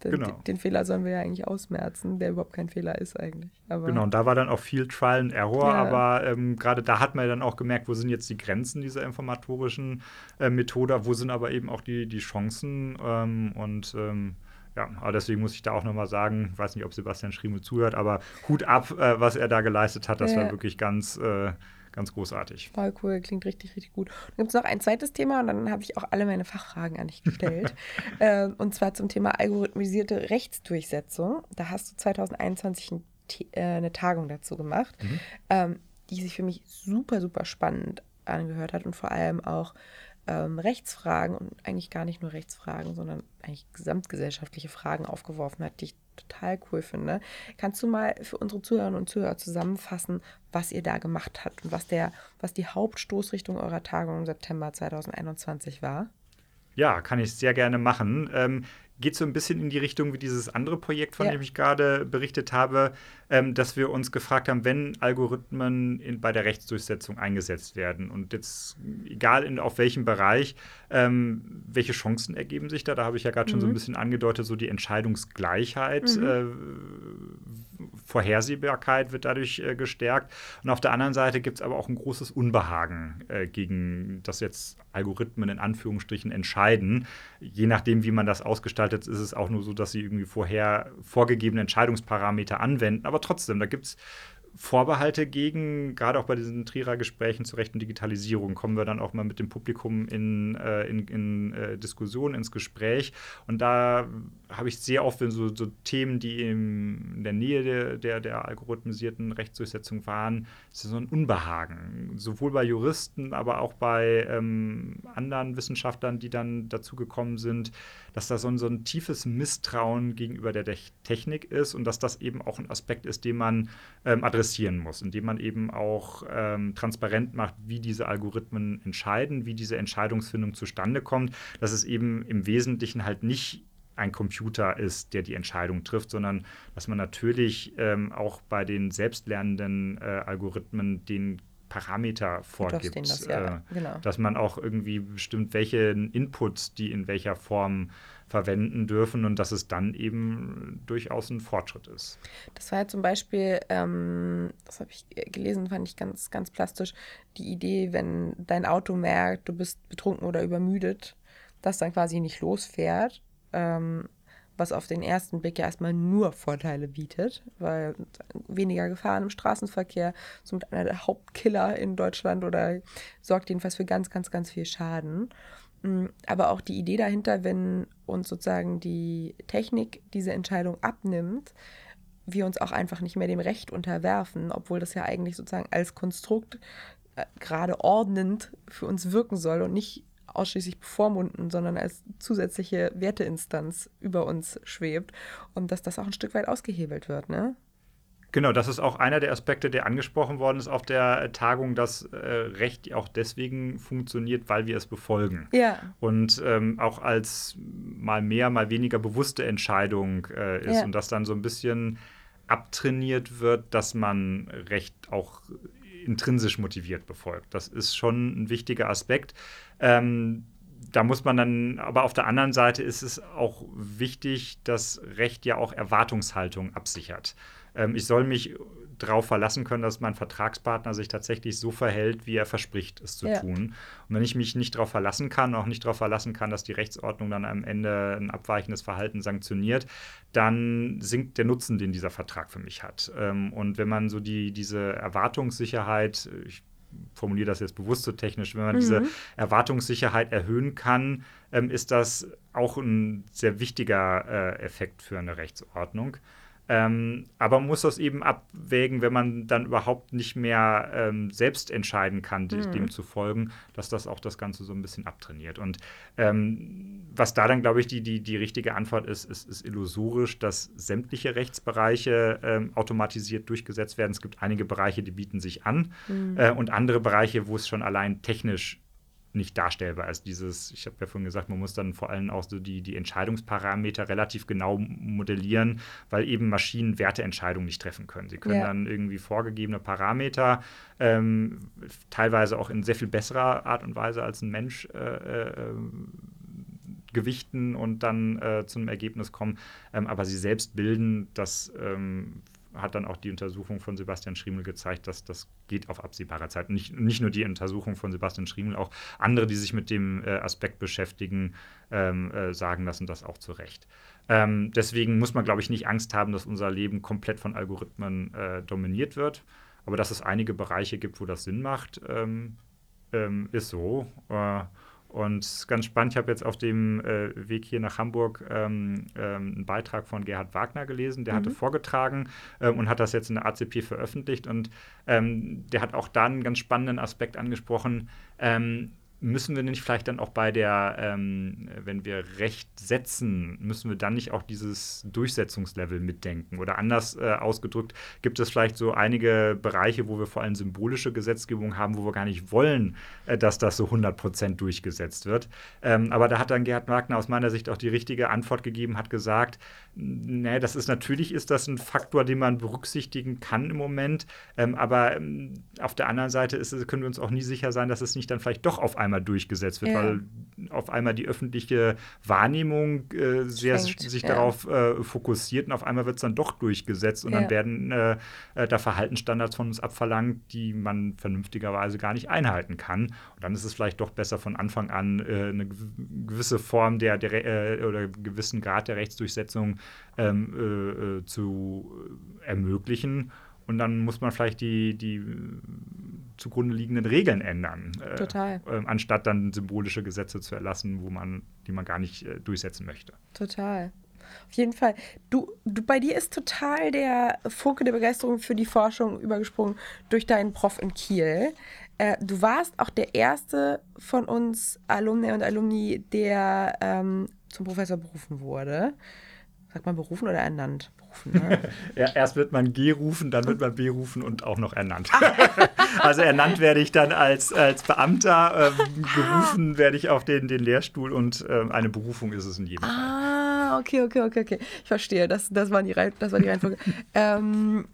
den, genau. den, Fehler sollen wir ja eigentlich ausmerzen, der überhaupt kein Fehler ist eigentlich. Aber genau, und da war dann auch viel Trial and Error, ja. aber ähm, gerade da hat man dann auch gemerkt, wo sind jetzt die Grenzen dieser informatorischen äh, Methode, wo sind aber eben auch die, die Chancen ähm, und ähm, ja, aber deswegen muss ich da auch nochmal sagen, ich weiß nicht, ob Sebastian Schrieme zuhört, aber Hut ab, äh, was er da geleistet hat, das ja. war wirklich ganz, äh, ganz großartig. Voll cool, klingt richtig, richtig gut. Dann gibt es noch ein zweites Thema und dann habe ich auch alle meine Fachfragen an dich gestellt. äh, und zwar zum Thema algorithmisierte Rechtsdurchsetzung. Da hast du 2021 ein, äh, eine Tagung dazu gemacht, mhm. ähm, die sich für mich super, super spannend angehört hat und vor allem auch ähm, Rechtsfragen und eigentlich gar nicht nur Rechtsfragen, sondern eigentlich gesamtgesellschaftliche Fragen aufgeworfen hat, die ich total cool finde. Kannst du mal für unsere Zuhörerinnen und Zuhörer zusammenfassen, was ihr da gemacht habt und was, der, was die Hauptstoßrichtung eurer Tagung im September 2021 war? Ja, kann ich sehr gerne machen. Ähm, geht so ein bisschen in die Richtung wie dieses andere Projekt, von ja. dem ich gerade berichtet habe, ähm, dass wir uns gefragt haben, wenn Algorithmen in, bei der Rechtsdurchsetzung eingesetzt werden und jetzt egal in, auf welchem Bereich, ähm, welche Chancen ergeben sich da? Da habe ich ja gerade mhm. schon so ein mhm. bisschen angedeutet, so die Entscheidungsgleichheit, mhm. äh, Vorhersehbarkeit wird dadurch äh, gestärkt. Und auf der anderen Seite gibt es aber auch ein großes Unbehagen äh, gegen das jetzt Algorithmen in Anführungsstrichen entscheiden. Je nachdem, wie man das ausgestaltet, ist es auch nur so, dass sie irgendwie vorher vorgegebene Entscheidungsparameter anwenden. Aber trotzdem, da gibt es Vorbehalte gegen, gerade auch bei diesen Trierer-Gesprächen zur rechten Digitalisierung, kommen wir dann auch mal mit dem Publikum in, äh, in, in äh, Diskussionen, ins Gespräch. Und da habe ich sehr oft, wenn so, so Themen, die in der Nähe der, der, der algorithmisierten Rechtsdurchsetzung waren, so ein Unbehagen. Sowohl bei Juristen, aber auch bei ähm, anderen Wissenschaftlern, die dann dazugekommen sind, dass da so ein, so ein tiefes Misstrauen gegenüber der Technik ist und dass das eben auch ein Aspekt ist, den man ähm, adressieren muss, indem man eben auch ähm, transparent macht, wie diese Algorithmen entscheiden, wie diese Entscheidungsfindung zustande kommt, dass es eben im Wesentlichen halt nicht ein Computer ist, der die Entscheidung trifft, sondern dass man natürlich ähm, auch bei den selbstlernenden äh, Algorithmen den Parameter vorgibt, das, ja. äh, genau. dass man auch irgendwie bestimmt, welche Inputs die in welcher Form verwenden dürfen und dass es dann eben durchaus ein Fortschritt ist. Das war ja zum Beispiel, ähm, das habe ich gelesen, fand ich ganz, ganz plastisch, die Idee, wenn dein Auto merkt, du bist betrunken oder übermüdet, dass dann quasi nicht losfährt. Ähm, was auf den ersten Blick ja erstmal nur Vorteile bietet, weil weniger Gefahren im Straßenverkehr somit einer der Hauptkiller in Deutschland oder sorgt jedenfalls für ganz, ganz, ganz viel Schaden. Mm, aber auch die Idee dahinter, wenn uns sozusagen die Technik diese Entscheidung abnimmt, wir uns auch einfach nicht mehr dem Recht unterwerfen, obwohl das ja eigentlich sozusagen als Konstrukt äh, gerade ordnend für uns wirken soll und nicht ausschließlich bevormunden, sondern als zusätzliche Werteinstanz über uns schwebt und dass das auch ein Stück weit ausgehebelt wird, ne? Genau, das ist auch einer der Aspekte, der angesprochen worden ist auf der Tagung, dass äh, Recht auch deswegen funktioniert, weil wir es befolgen. Ja. Und ähm, auch als mal mehr, mal weniger bewusste Entscheidung äh, ist ja. und dass dann so ein bisschen abtrainiert wird, dass man Recht auch intrinsisch motiviert befolgt. Das ist schon ein wichtiger Aspekt. Ähm, da muss man dann, aber auf der anderen Seite ist es auch wichtig, dass Recht ja auch Erwartungshaltung absichert. Ähm, ich soll mich darauf verlassen können, dass mein Vertragspartner sich tatsächlich so verhält, wie er verspricht, es zu ja. tun. Und wenn ich mich nicht darauf verlassen kann, auch nicht darauf verlassen kann, dass die Rechtsordnung dann am Ende ein abweichendes Verhalten sanktioniert, dann sinkt der Nutzen, den dieser Vertrag für mich hat. Ähm, und wenn man so die, diese Erwartungssicherheit, ich formuliere das jetzt bewusst so technisch, wenn man mhm. diese Erwartungssicherheit erhöhen kann, ähm, ist das auch ein sehr wichtiger äh, Effekt für eine Rechtsordnung. Ähm, aber man muss das eben abwägen, wenn man dann überhaupt nicht mehr ähm, selbst entscheiden kann, mhm. dem zu folgen, dass das auch das Ganze so ein bisschen abtrainiert. Und ähm, was da dann, glaube ich, die, die, die richtige Antwort ist, ist, ist illusorisch, dass sämtliche Rechtsbereiche ähm, automatisiert durchgesetzt werden. Es gibt einige Bereiche, die bieten sich an mhm. äh, und andere Bereiche, wo es schon allein technisch nicht darstellbar ist. Dieses, ich habe ja vorhin gesagt, man muss dann vor allem auch so die, die Entscheidungsparameter relativ genau modellieren, weil eben Maschinen Werteentscheidungen nicht treffen können. Sie können ja. dann irgendwie vorgegebene Parameter, ähm, teilweise auch in sehr viel besserer Art und Weise als ein Mensch, äh, äh, gewichten und dann äh, zu einem Ergebnis kommen. Ähm, aber sie selbst bilden, das ähm, hat dann auch die Untersuchung von Sebastian Schriemel gezeigt, dass das geht auf absehbare Zeit. Nicht, nicht nur die Untersuchung von Sebastian Schriemel, auch andere, die sich mit dem äh, Aspekt beschäftigen, ähm, äh, sagen lassen das auch zu Recht. Ähm, deswegen muss man, glaube ich, nicht Angst haben, dass unser Leben komplett von Algorithmen äh, dominiert wird. Aber dass es einige Bereiche gibt, wo das Sinn macht, ähm, ähm ist so. Und ganz spannend, ich habe jetzt auf dem äh, Weg hier nach Hamburg ähm, ähm, einen Beitrag von Gerhard Wagner gelesen, der mhm. hatte vorgetragen ähm, und hat das jetzt in der ACP veröffentlicht. Und ähm, der hat auch da einen ganz spannenden Aspekt angesprochen. Müssen wir nicht vielleicht dann auch bei der, ähm, wenn wir Recht setzen, müssen wir dann nicht auch dieses Durchsetzungslevel mitdenken? Oder anders äh, ausgedrückt, gibt es vielleicht so einige Bereiche, wo wir vor allem symbolische Gesetzgebung haben, wo wir gar nicht wollen, äh, dass das so 100 Prozent durchgesetzt wird. Ähm, aber da hat dann Gerhard Wagner aus meiner Sicht auch die richtige Antwort gegeben, hat gesagt, nee, das ist natürlich ist das ein Faktor, den man berücksichtigen kann im Moment, ähm, aber ähm, auf der anderen Seite ist, können wir uns auch nie sicher sein, dass es nicht dann vielleicht doch auf einmal durchgesetzt wird, ja. weil auf einmal die öffentliche Wahrnehmung äh, sehr Schenkt, sich ja. darauf äh, fokussiert und auf einmal wird es dann doch durchgesetzt und ja. dann werden äh, äh, da Verhaltensstandards von uns abverlangt, die man vernünftigerweise gar nicht einhalten kann. Und dann ist es vielleicht doch besser von Anfang an äh, eine gewisse Form der, der äh, oder gewissen Grad der Rechtsdurchsetzung ähm, äh, äh, zu ermöglichen. Und dann muss man vielleicht die, die zugrunde liegenden Regeln ändern. Äh, Total. Äh, anstatt dann symbolische Gesetze zu erlassen, wo man, die man gar nicht äh, durchsetzen möchte. Total. Auf jeden Fall. Du, du, bei dir ist total der Funke der Begeisterung für die Forschung übergesprungen durch deinen Prof in Kiel. Äh, du warst auch der erste von uns Alumni und Alumni, der ähm, zum Professor berufen wurde. Sagt man berufen oder ernannt? Berufen, ne? ja, erst wird man gerufen, dann wird man berufen und auch noch ernannt. also ernannt werde ich dann als, als Beamter, ähm, berufen werde ich auf den, den Lehrstuhl und ähm, eine Berufung ist es in jedem Fall. Ah, okay, okay, okay, okay. Ich verstehe. Das, das, war, die, das war die Reihenfolge. ähm,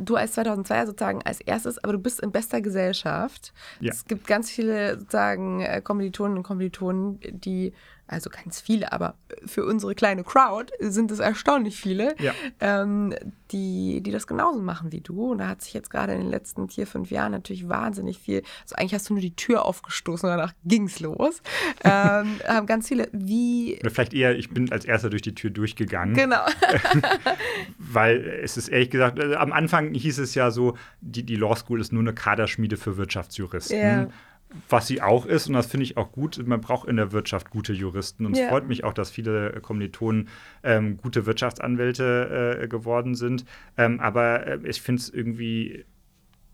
du als 2002 sozusagen als erstes, aber du bist in bester Gesellschaft. Ja. Es gibt ganz viele sozusagen äh, Kommilitonen und Kommilitonen, die also ganz viele, aber für unsere kleine Crowd sind es erstaunlich viele, Ja. ähm, die, die das genauso machen wie du. Und da hat sich jetzt gerade in den letzten vier, fünf Jahren natürlich wahnsinnig viel, also eigentlich hast du nur die Tür aufgestoßen und danach ging's los. ähm, haben ganz viele, wie, Oder vielleicht eher, ich bin als erster durch die Tür durchgegangen. genau, Weil es ist ehrlich gesagt, äh, am Anfang hieß es ja so, die, die Law School ist nur eine Kaderschmiede für Wirtschaftsjuristen. Ja. Was sie auch ist, und das finde ich auch gut, man braucht in der Wirtschaft gute Juristen. Und es Ja. freut mich auch, dass viele Kommilitonen ähm, gute Wirtschaftsanwälte äh, geworden sind. Ähm, aber äh, ich finde es irgendwie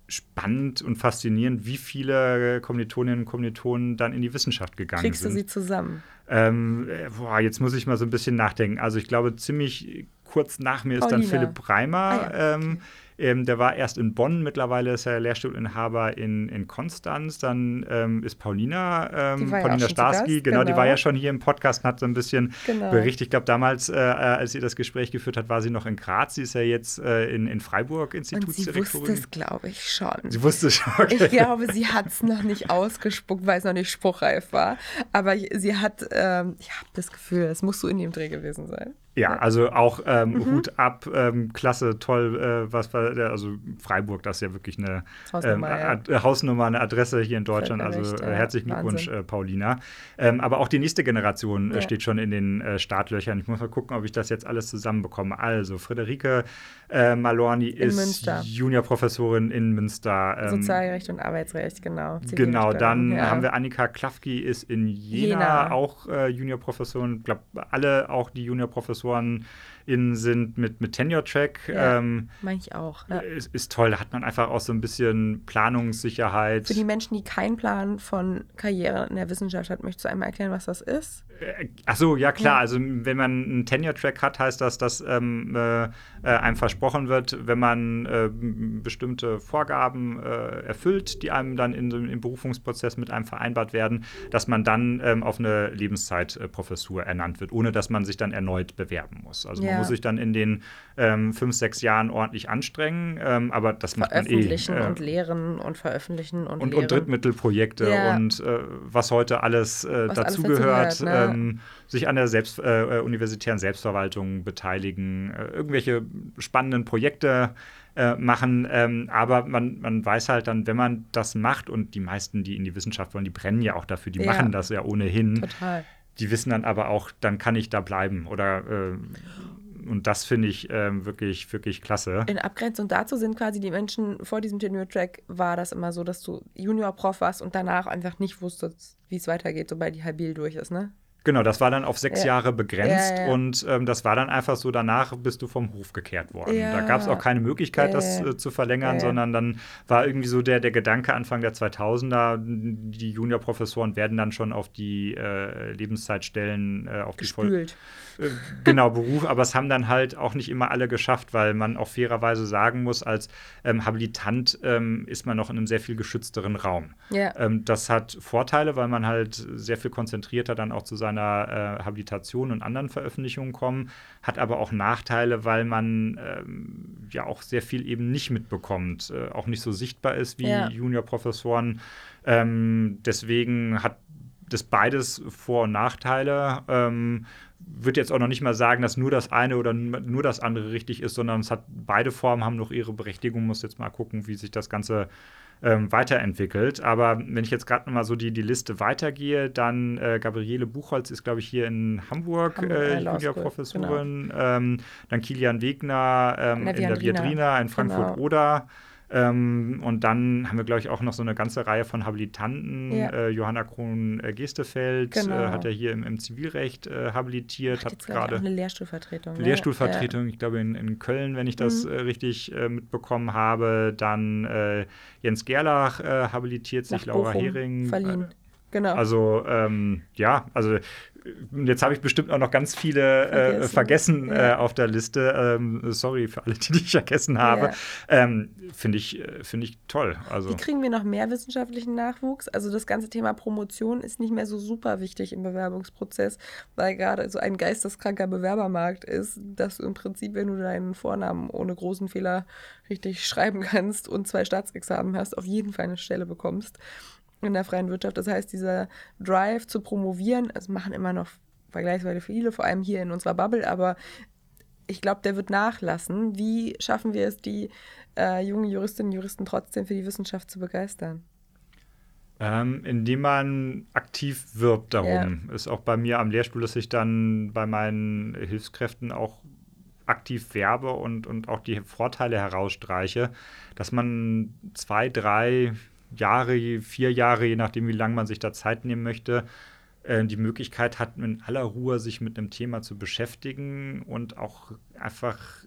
spannend und faszinierend, wie viele Kommilitoninnen und Kommilitonen dann in die Wissenschaft gegangen kriegst du sind. sie zusammen. Ähm, äh, boah, jetzt muss ich mal so ein bisschen nachdenken. Also ich glaube, ziemlich kurz nach mir ist dann Paulina. Philipp Reimer. Ah, ja, ähm, ähm, der war erst in Bonn, mittlerweile ist er Lehrstuhlinhaber in, in Konstanz. Dann ähm, ist Paulina, ähm, ja Paulina zu Starski, Gast, genau, die genau. war ja schon hier im Podcast und hat so ein bisschen Genau. berichtet. Ich glaube, damals, äh, als sie das Gespräch geführt hat, war sie noch in Graz. Sie ist ja jetzt äh, in, in Freiburg Und sie Institutsdirektorin. wusste es, glaube ich, schon. Sie wusste schon. Okay. Ich glaube, sie hat es noch nicht ausgespuckt, weil es noch nicht spruchreif war. Aber sie hat, ähm, ich habe das Gefühl, es muss so in dem Dreh gewesen sein. Ja, also auch ähm, Mhm. Hut ab, ähm, klasse, toll, äh, was war der, also Freiburg, das ist ja wirklich eine Hausnummer, ähm, ja. Hausnummer, eine Adresse hier in Deutschland, also äh, herzlichen Glückwunsch, äh, Paulina. Ähm, aber auch die nächste Generation äh, Ja. steht schon in den äh, Startlöchern. Ich muss mal gucken, ob ich das jetzt alles zusammenbekomme. Also, Friederike äh, Malorni ist Münster. Juniorprofessorin in Münster. ähm, Sozialrecht und Arbeitsrecht, genau. Genau, dann ja. haben wir Annika Klafki ist in Jena, Jena. auch Juniorprofessorin. Ich glaube, alle auch die Juniorprofessoren one in sind mit, mit Tenure-Track. Ja. Ähm, Meine ich auch. Ja. ist, ist toll, da hat man einfach auch so ein bisschen Planungssicherheit. Für die Menschen, die keinen Plan von Karriere in der Wissenschaft hat, möchtest du einmal erklären, was das ist? Äh, Ach so, ja klar. Ja. Also wenn man einen Tenure-Track hat, heißt das, dass ähm, äh, einem versprochen wird, wenn man äh, bestimmte Vorgaben erfüllt, die einem dann in, im Berufungsprozess mit einem vereinbart werden, dass man dann ähm, auf eine Lebenszeitprofessur ernannt wird, ohne dass man sich dann erneut bewerben muss. Also Ja. Man muss sich dann in den ähm, fünf, sechs Jahren ordentlich anstrengen, ähm, aber das macht man eh. Veröffentlichen und lehren und veröffentlichen und, und, lehren. und Drittmittelprojekte Ja. und äh, was heute alles äh, dazugehört, ne? ähm, sich an der Selbst, äh, äh, universitären Selbstverwaltung beteiligen, äh, irgendwelche spannenden Projekte äh, machen. Ähm, aber man, man weiß halt dann, wenn man das macht und die meisten, die in die Wissenschaft wollen, die brennen ja auch dafür, die Ja. machen das ja ohnehin. Total. Die wissen dann aber auch, dann kann ich da bleiben oder äh, und das finde ich ähm, wirklich, wirklich klasse. In Abgrenzung dazu sind quasi die Menschen vor diesem Tenure-Track war das immer so, dass du Junior-Prof warst und danach einfach nicht wusstest, wie es weitergeht, sobald die Habil durch ist, ne? Genau, das war dann auf sechs Ja. Jahre begrenzt Ja, ja, und ähm, das war dann einfach so, danach bist du vom Hof gekehrt worden. Da gab es auch keine Möglichkeit, das äh, zu verlängern, sondern dann war irgendwie so der, der Gedanke Anfang der 2000er, die Juniorprofessoren werden dann schon auf die äh, Lebenszeitstellen, äh, auf die Voll Gespült. Genau, Beruf, aber es haben dann halt auch nicht immer alle geschafft, weil man auch fairerweise sagen muss, als ähm, Habilitant ähm, ist man noch in einem sehr viel geschützteren Raum. Ja. Ähm, das hat Vorteile, weil man halt sehr viel konzentrierter dann auch zu seiner äh, Habilitation und anderen Veröffentlichungen kommt, hat aber auch Nachteile, weil man ähm, ja auch sehr viel eben nicht mitbekommt, äh, auch nicht so sichtbar ist wie Ja. Juniorprofessoren. Ähm, deswegen hat das beides Vor- und Nachteile. Ähm, würde jetzt auch noch nicht mal sagen, dass nur das eine oder nur das andere richtig ist, sondern es hat beide Formen haben noch ihre Berechtigung. Muss jetzt mal gucken, wie sich das Ganze ähm, weiterentwickelt. Aber wenn ich jetzt gerade mal so die, die Liste weitergehe, dann äh, Gabriele Buchholz ist, glaube ich, hier in Hamburg, Hamburg, äh, School, Juniorprofessorin. Ähm, dann Kilian Wegner ähm, In der in der Viadrina. In Frankfurt Genau. Ähm, und dann haben wir, glaube ich, auch noch so eine ganze Reihe von Habilitanten. Ja. Äh, Johanna Krohn-Gestefeld Genau. äh, hat ja hier im, im Zivilrecht äh, habilitiert, Hat hat gerade eine Lehrstuhlvertretung. ne? Lehrstuhlvertretung, ich glaube in, in Köln, wenn ich das Mhm. äh, richtig äh, mitbekommen habe. Dann äh, Jens Gerlach äh, habilitiert Ja. sich, Nach Laura Bochum Hering. verliehen. Äh, Genau. also ähm, ja, also jetzt habe ich bestimmt auch noch ganz viele vergessen, äh, vergessen ja. äh, auf der Liste. Ähm, sorry für alle, die, die ich vergessen habe. Ja. Ähm, Finde ich, äh, find ich toll. Also. Wie kriegen wir noch mehr wissenschaftlichen Nachwuchs? Also das ganze Thema Promotion ist nicht mehr so super wichtig im Bewerbungsprozess, weil gerade so ein geisteskranker Bewerbermarkt ist, dass du im Prinzip, wenn du deinen Vornamen ohne großen Fehler richtig schreiben kannst und zwei Staatsexamen hast, auf jeden Fall eine Stelle bekommst in der freien Wirtschaft. Das heißt, dieser Drive zu promovieren, das machen immer noch vergleichsweise viele, vor allem hier in unserer Bubble, aber ich glaube, der wird nachlassen. Wie schaffen wir es, die äh, jungen Juristinnen und Juristen trotzdem für die Wissenschaft zu begeistern? Ähm, indem man aktiv wirbt darum. Ja. Ist auch bei mir am Lehrstuhl, dass ich dann bei meinen Hilfskräften auch aktiv werbe und, und auch die Vorteile herausstreiche, dass man zwei, drei Jahre, vier Jahre, je nachdem, wie lange man sich da Zeit nehmen möchte, äh, die Möglichkeit hat, in aller Ruhe sich mit einem Thema zu beschäftigen und auch einfach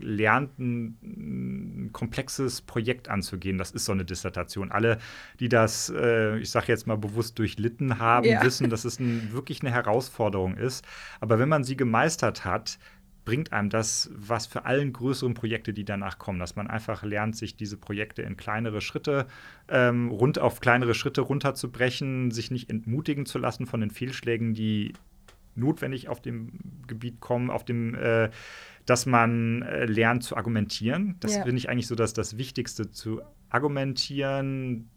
lernt, ein, ein, komplexes Projekt anzugehen. Das ist so eine Dissertation. Alle, die das, äh, ich sage jetzt mal bewusst durchlitten haben, ja. wissen, dass es ein, wirklich eine Herausforderung ist. Aber wenn man sie gemeistert hat, bringt einem das was für allen größeren Projekte, die danach kommen, dass man einfach lernt, sich diese Projekte in kleinere Schritte, ähm, rund auf kleinere Schritte runterzubrechen, sich nicht entmutigen zu lassen von den Fehlschlägen, die notwendig auf dem Gebiet kommen, auf dem, äh, dass man äh, lernt zu argumentieren. Das ja. finde ich eigentlich so dass das Wichtigste, zu argumentieren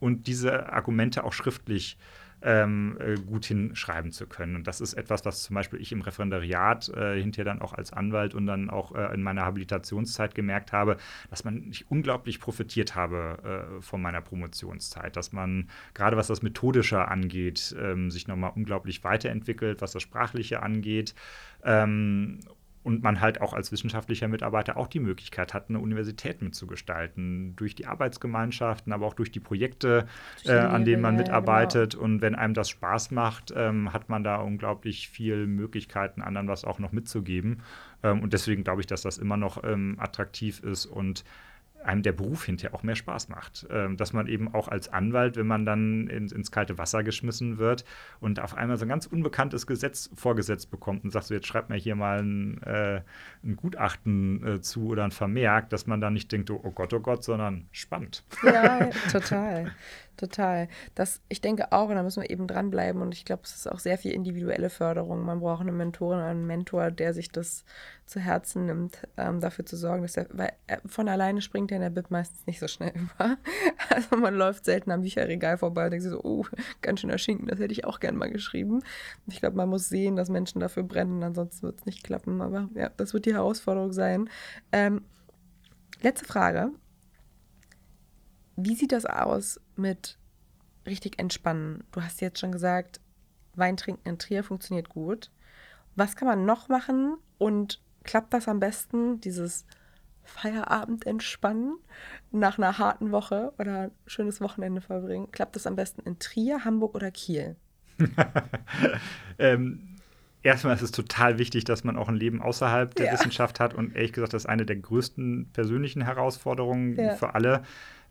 und diese Argumente auch schriftlich ähm, äh, gut hinschreiben zu können. Und das ist etwas, was zum Beispiel ich im Referendariat äh, hinterher dann auch als Anwalt und dann auch äh, in meiner Habilitationszeit gemerkt habe, dass man ich unglaublich profitiert habe äh, von meiner Promotionszeit, dass man gerade was das Methodische angeht, ähm, sich nochmal unglaublich weiterentwickelt, was das Sprachliche angeht. Ähm, und man halt auch als wissenschaftlicher Mitarbeiter auch die Möglichkeit hat, eine Universität mitzugestalten, durch die Arbeitsgemeinschaften, aber auch durch die Projekte, äh, an denen man mitarbeitet. Genau. Und wenn einem das Spaß macht, ähm, hat man da unglaublich viel Möglichkeiten, anderen was auch noch mitzugeben. Ähm, und deswegen glaube ich, dass das immer noch ähm, attraktiv ist und einem der Beruf hinterher auch mehr Spaß macht. Ähm, dass man eben auch als Anwalt, wenn man dann ins, ins kalte Wasser geschmissen wird und auf einmal so ein ganz unbekanntes Gesetz vorgesetzt bekommt und sagt so, jetzt schreibt mir hier mal ein, äh, ein Gutachten äh, zu oder ein Vermerk, dass man dann nicht denkt, oh Gott, oh Gott, sondern spannend. Ja, total. Total. Das, ich denke auch, und da müssen wir eben dranbleiben. Und ich glaube, es ist auch sehr viel individuelle Förderung. Man braucht eine Mentorin, einen Mentor, der sich das zu Herzen nimmt, ähm, dafür zu sorgen, dass er, weil er von alleine springt er in der Bib meistens nicht so schnell über. Also man läuft selten am Bücherregal vorbei und denkt sich so, oh, ganz schöner Schinken, das hätte ich auch gern mal geschrieben. Ich glaube, man muss sehen, dass Menschen dafür brennen, ansonsten wird es nicht klappen. Aber ja, das wird die Herausforderung sein. Ähm, letzte Frage. Wie sieht das aus mit richtig entspannen? Du hast jetzt schon gesagt, Wein trinken in Trier funktioniert gut. Was kann man noch machen und klappt das am besten, dieses Feierabend entspannen nach einer harten Woche oder ein schönes Wochenende verbringen? Klappt das am besten in Trier, Hamburg oder Kiel? ähm, erstmal ist es total wichtig, dass man auch ein Leben außerhalb der ja. Wissenschaft hat und ehrlich gesagt, das ist eine der größten persönlichen Herausforderungen ja. für alle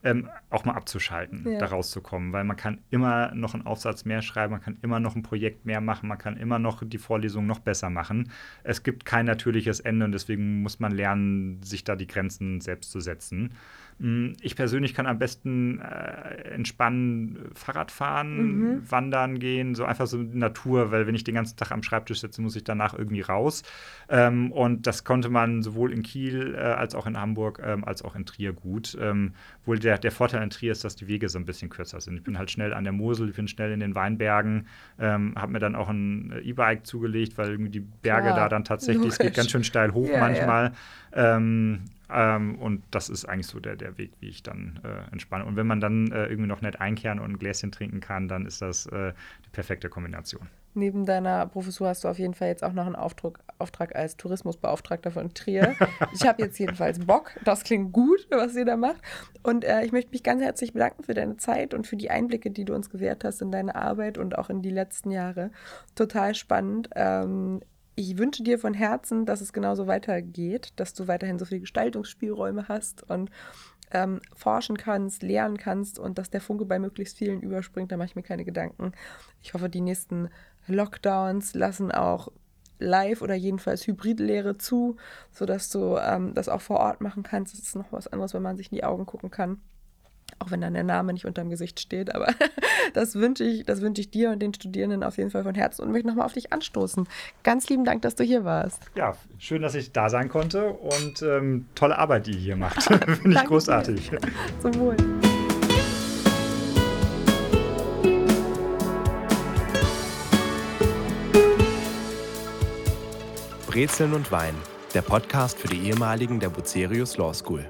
ähm, auch mal abzuschalten, ja. da rauszukommen, weil man kann immer noch einen Aufsatz mehr schreiben, man kann immer noch ein Projekt mehr machen, man kann immer noch die Vorlesung noch besser machen. Es gibt kein natürliches Ende und deswegen muss man lernen, sich da die Grenzen selbst zu setzen. Mm, ich persönlich kann am besten äh, entspannen, Fahrrad fahren, mhm. wandern gehen, so einfach so Natur, weil wenn ich den ganzen Tag am Schreibtisch sitze, muss ich danach irgendwie raus. Ähm, und das konnte man sowohl in Kiel äh, als auch in Hamburg ähm, als auch in Trier gut. Ähm, wohl der, der Vorteil in Trier ist, dass die Wege so ein bisschen kürzer sind. Ich bin halt schnell an der Mosel, ich bin schnell in den Weinbergen, ähm, habe mir dann auch ein E-Bike zugelegt, weil irgendwie die Berge ja, da dann tatsächlich, es geht ganz schön steil hoch ja, manchmal. Ja. Ähm, und das ist eigentlich so der, der Weg, wie ich dann äh, entspanne. Und wenn man dann äh, irgendwie noch nett einkehren und ein Gläschen trinken kann, dann ist das äh, die perfekte Kombination. Neben deiner Professur hast du auf jeden Fall jetzt auch noch einen Auftrag, Auftrag als Tourismusbeauftragter von Trier. ich habe jetzt jedenfalls Bock. Das klingt gut, was ihr da macht. Und äh, ich möchte mich ganz herzlich bedanken für deine Zeit und für die Einblicke, die du uns gewährt hast in deine Arbeit und auch in die letzten Jahre. Total spannend. Ähm, ich wünsche dir von Herzen, dass es genauso weitergeht, dass du weiterhin so viele Gestaltungsspielräume hast und ähm, forschen kannst, lernen kannst und dass der Funke bei möglichst vielen überspringt, da mache ich mir keine Gedanken. Ich hoffe, die nächsten Lockdowns lassen auch Live- oder jedenfalls Hybridlehre zu, sodass du ähm, das auch vor Ort machen kannst. Das ist noch was anderes, wenn man sich in die Augen gucken kann. Auch wenn dann der Name nicht unterm Gesicht steht. Aber das wünsche ich, das wünsche ich dir und den Studierenden auf jeden Fall von Herzen und möchte nochmal auf dich anstoßen. Ganz lieben Dank, dass du hier warst. Ja, schön, dass ich da sein konnte und ähm, tolle Arbeit, die ihr hier macht. Finde ich großartig. Zum Wohl. Brezeln und Wein, der Podcast für die ehemaligen der Bucerius Law School.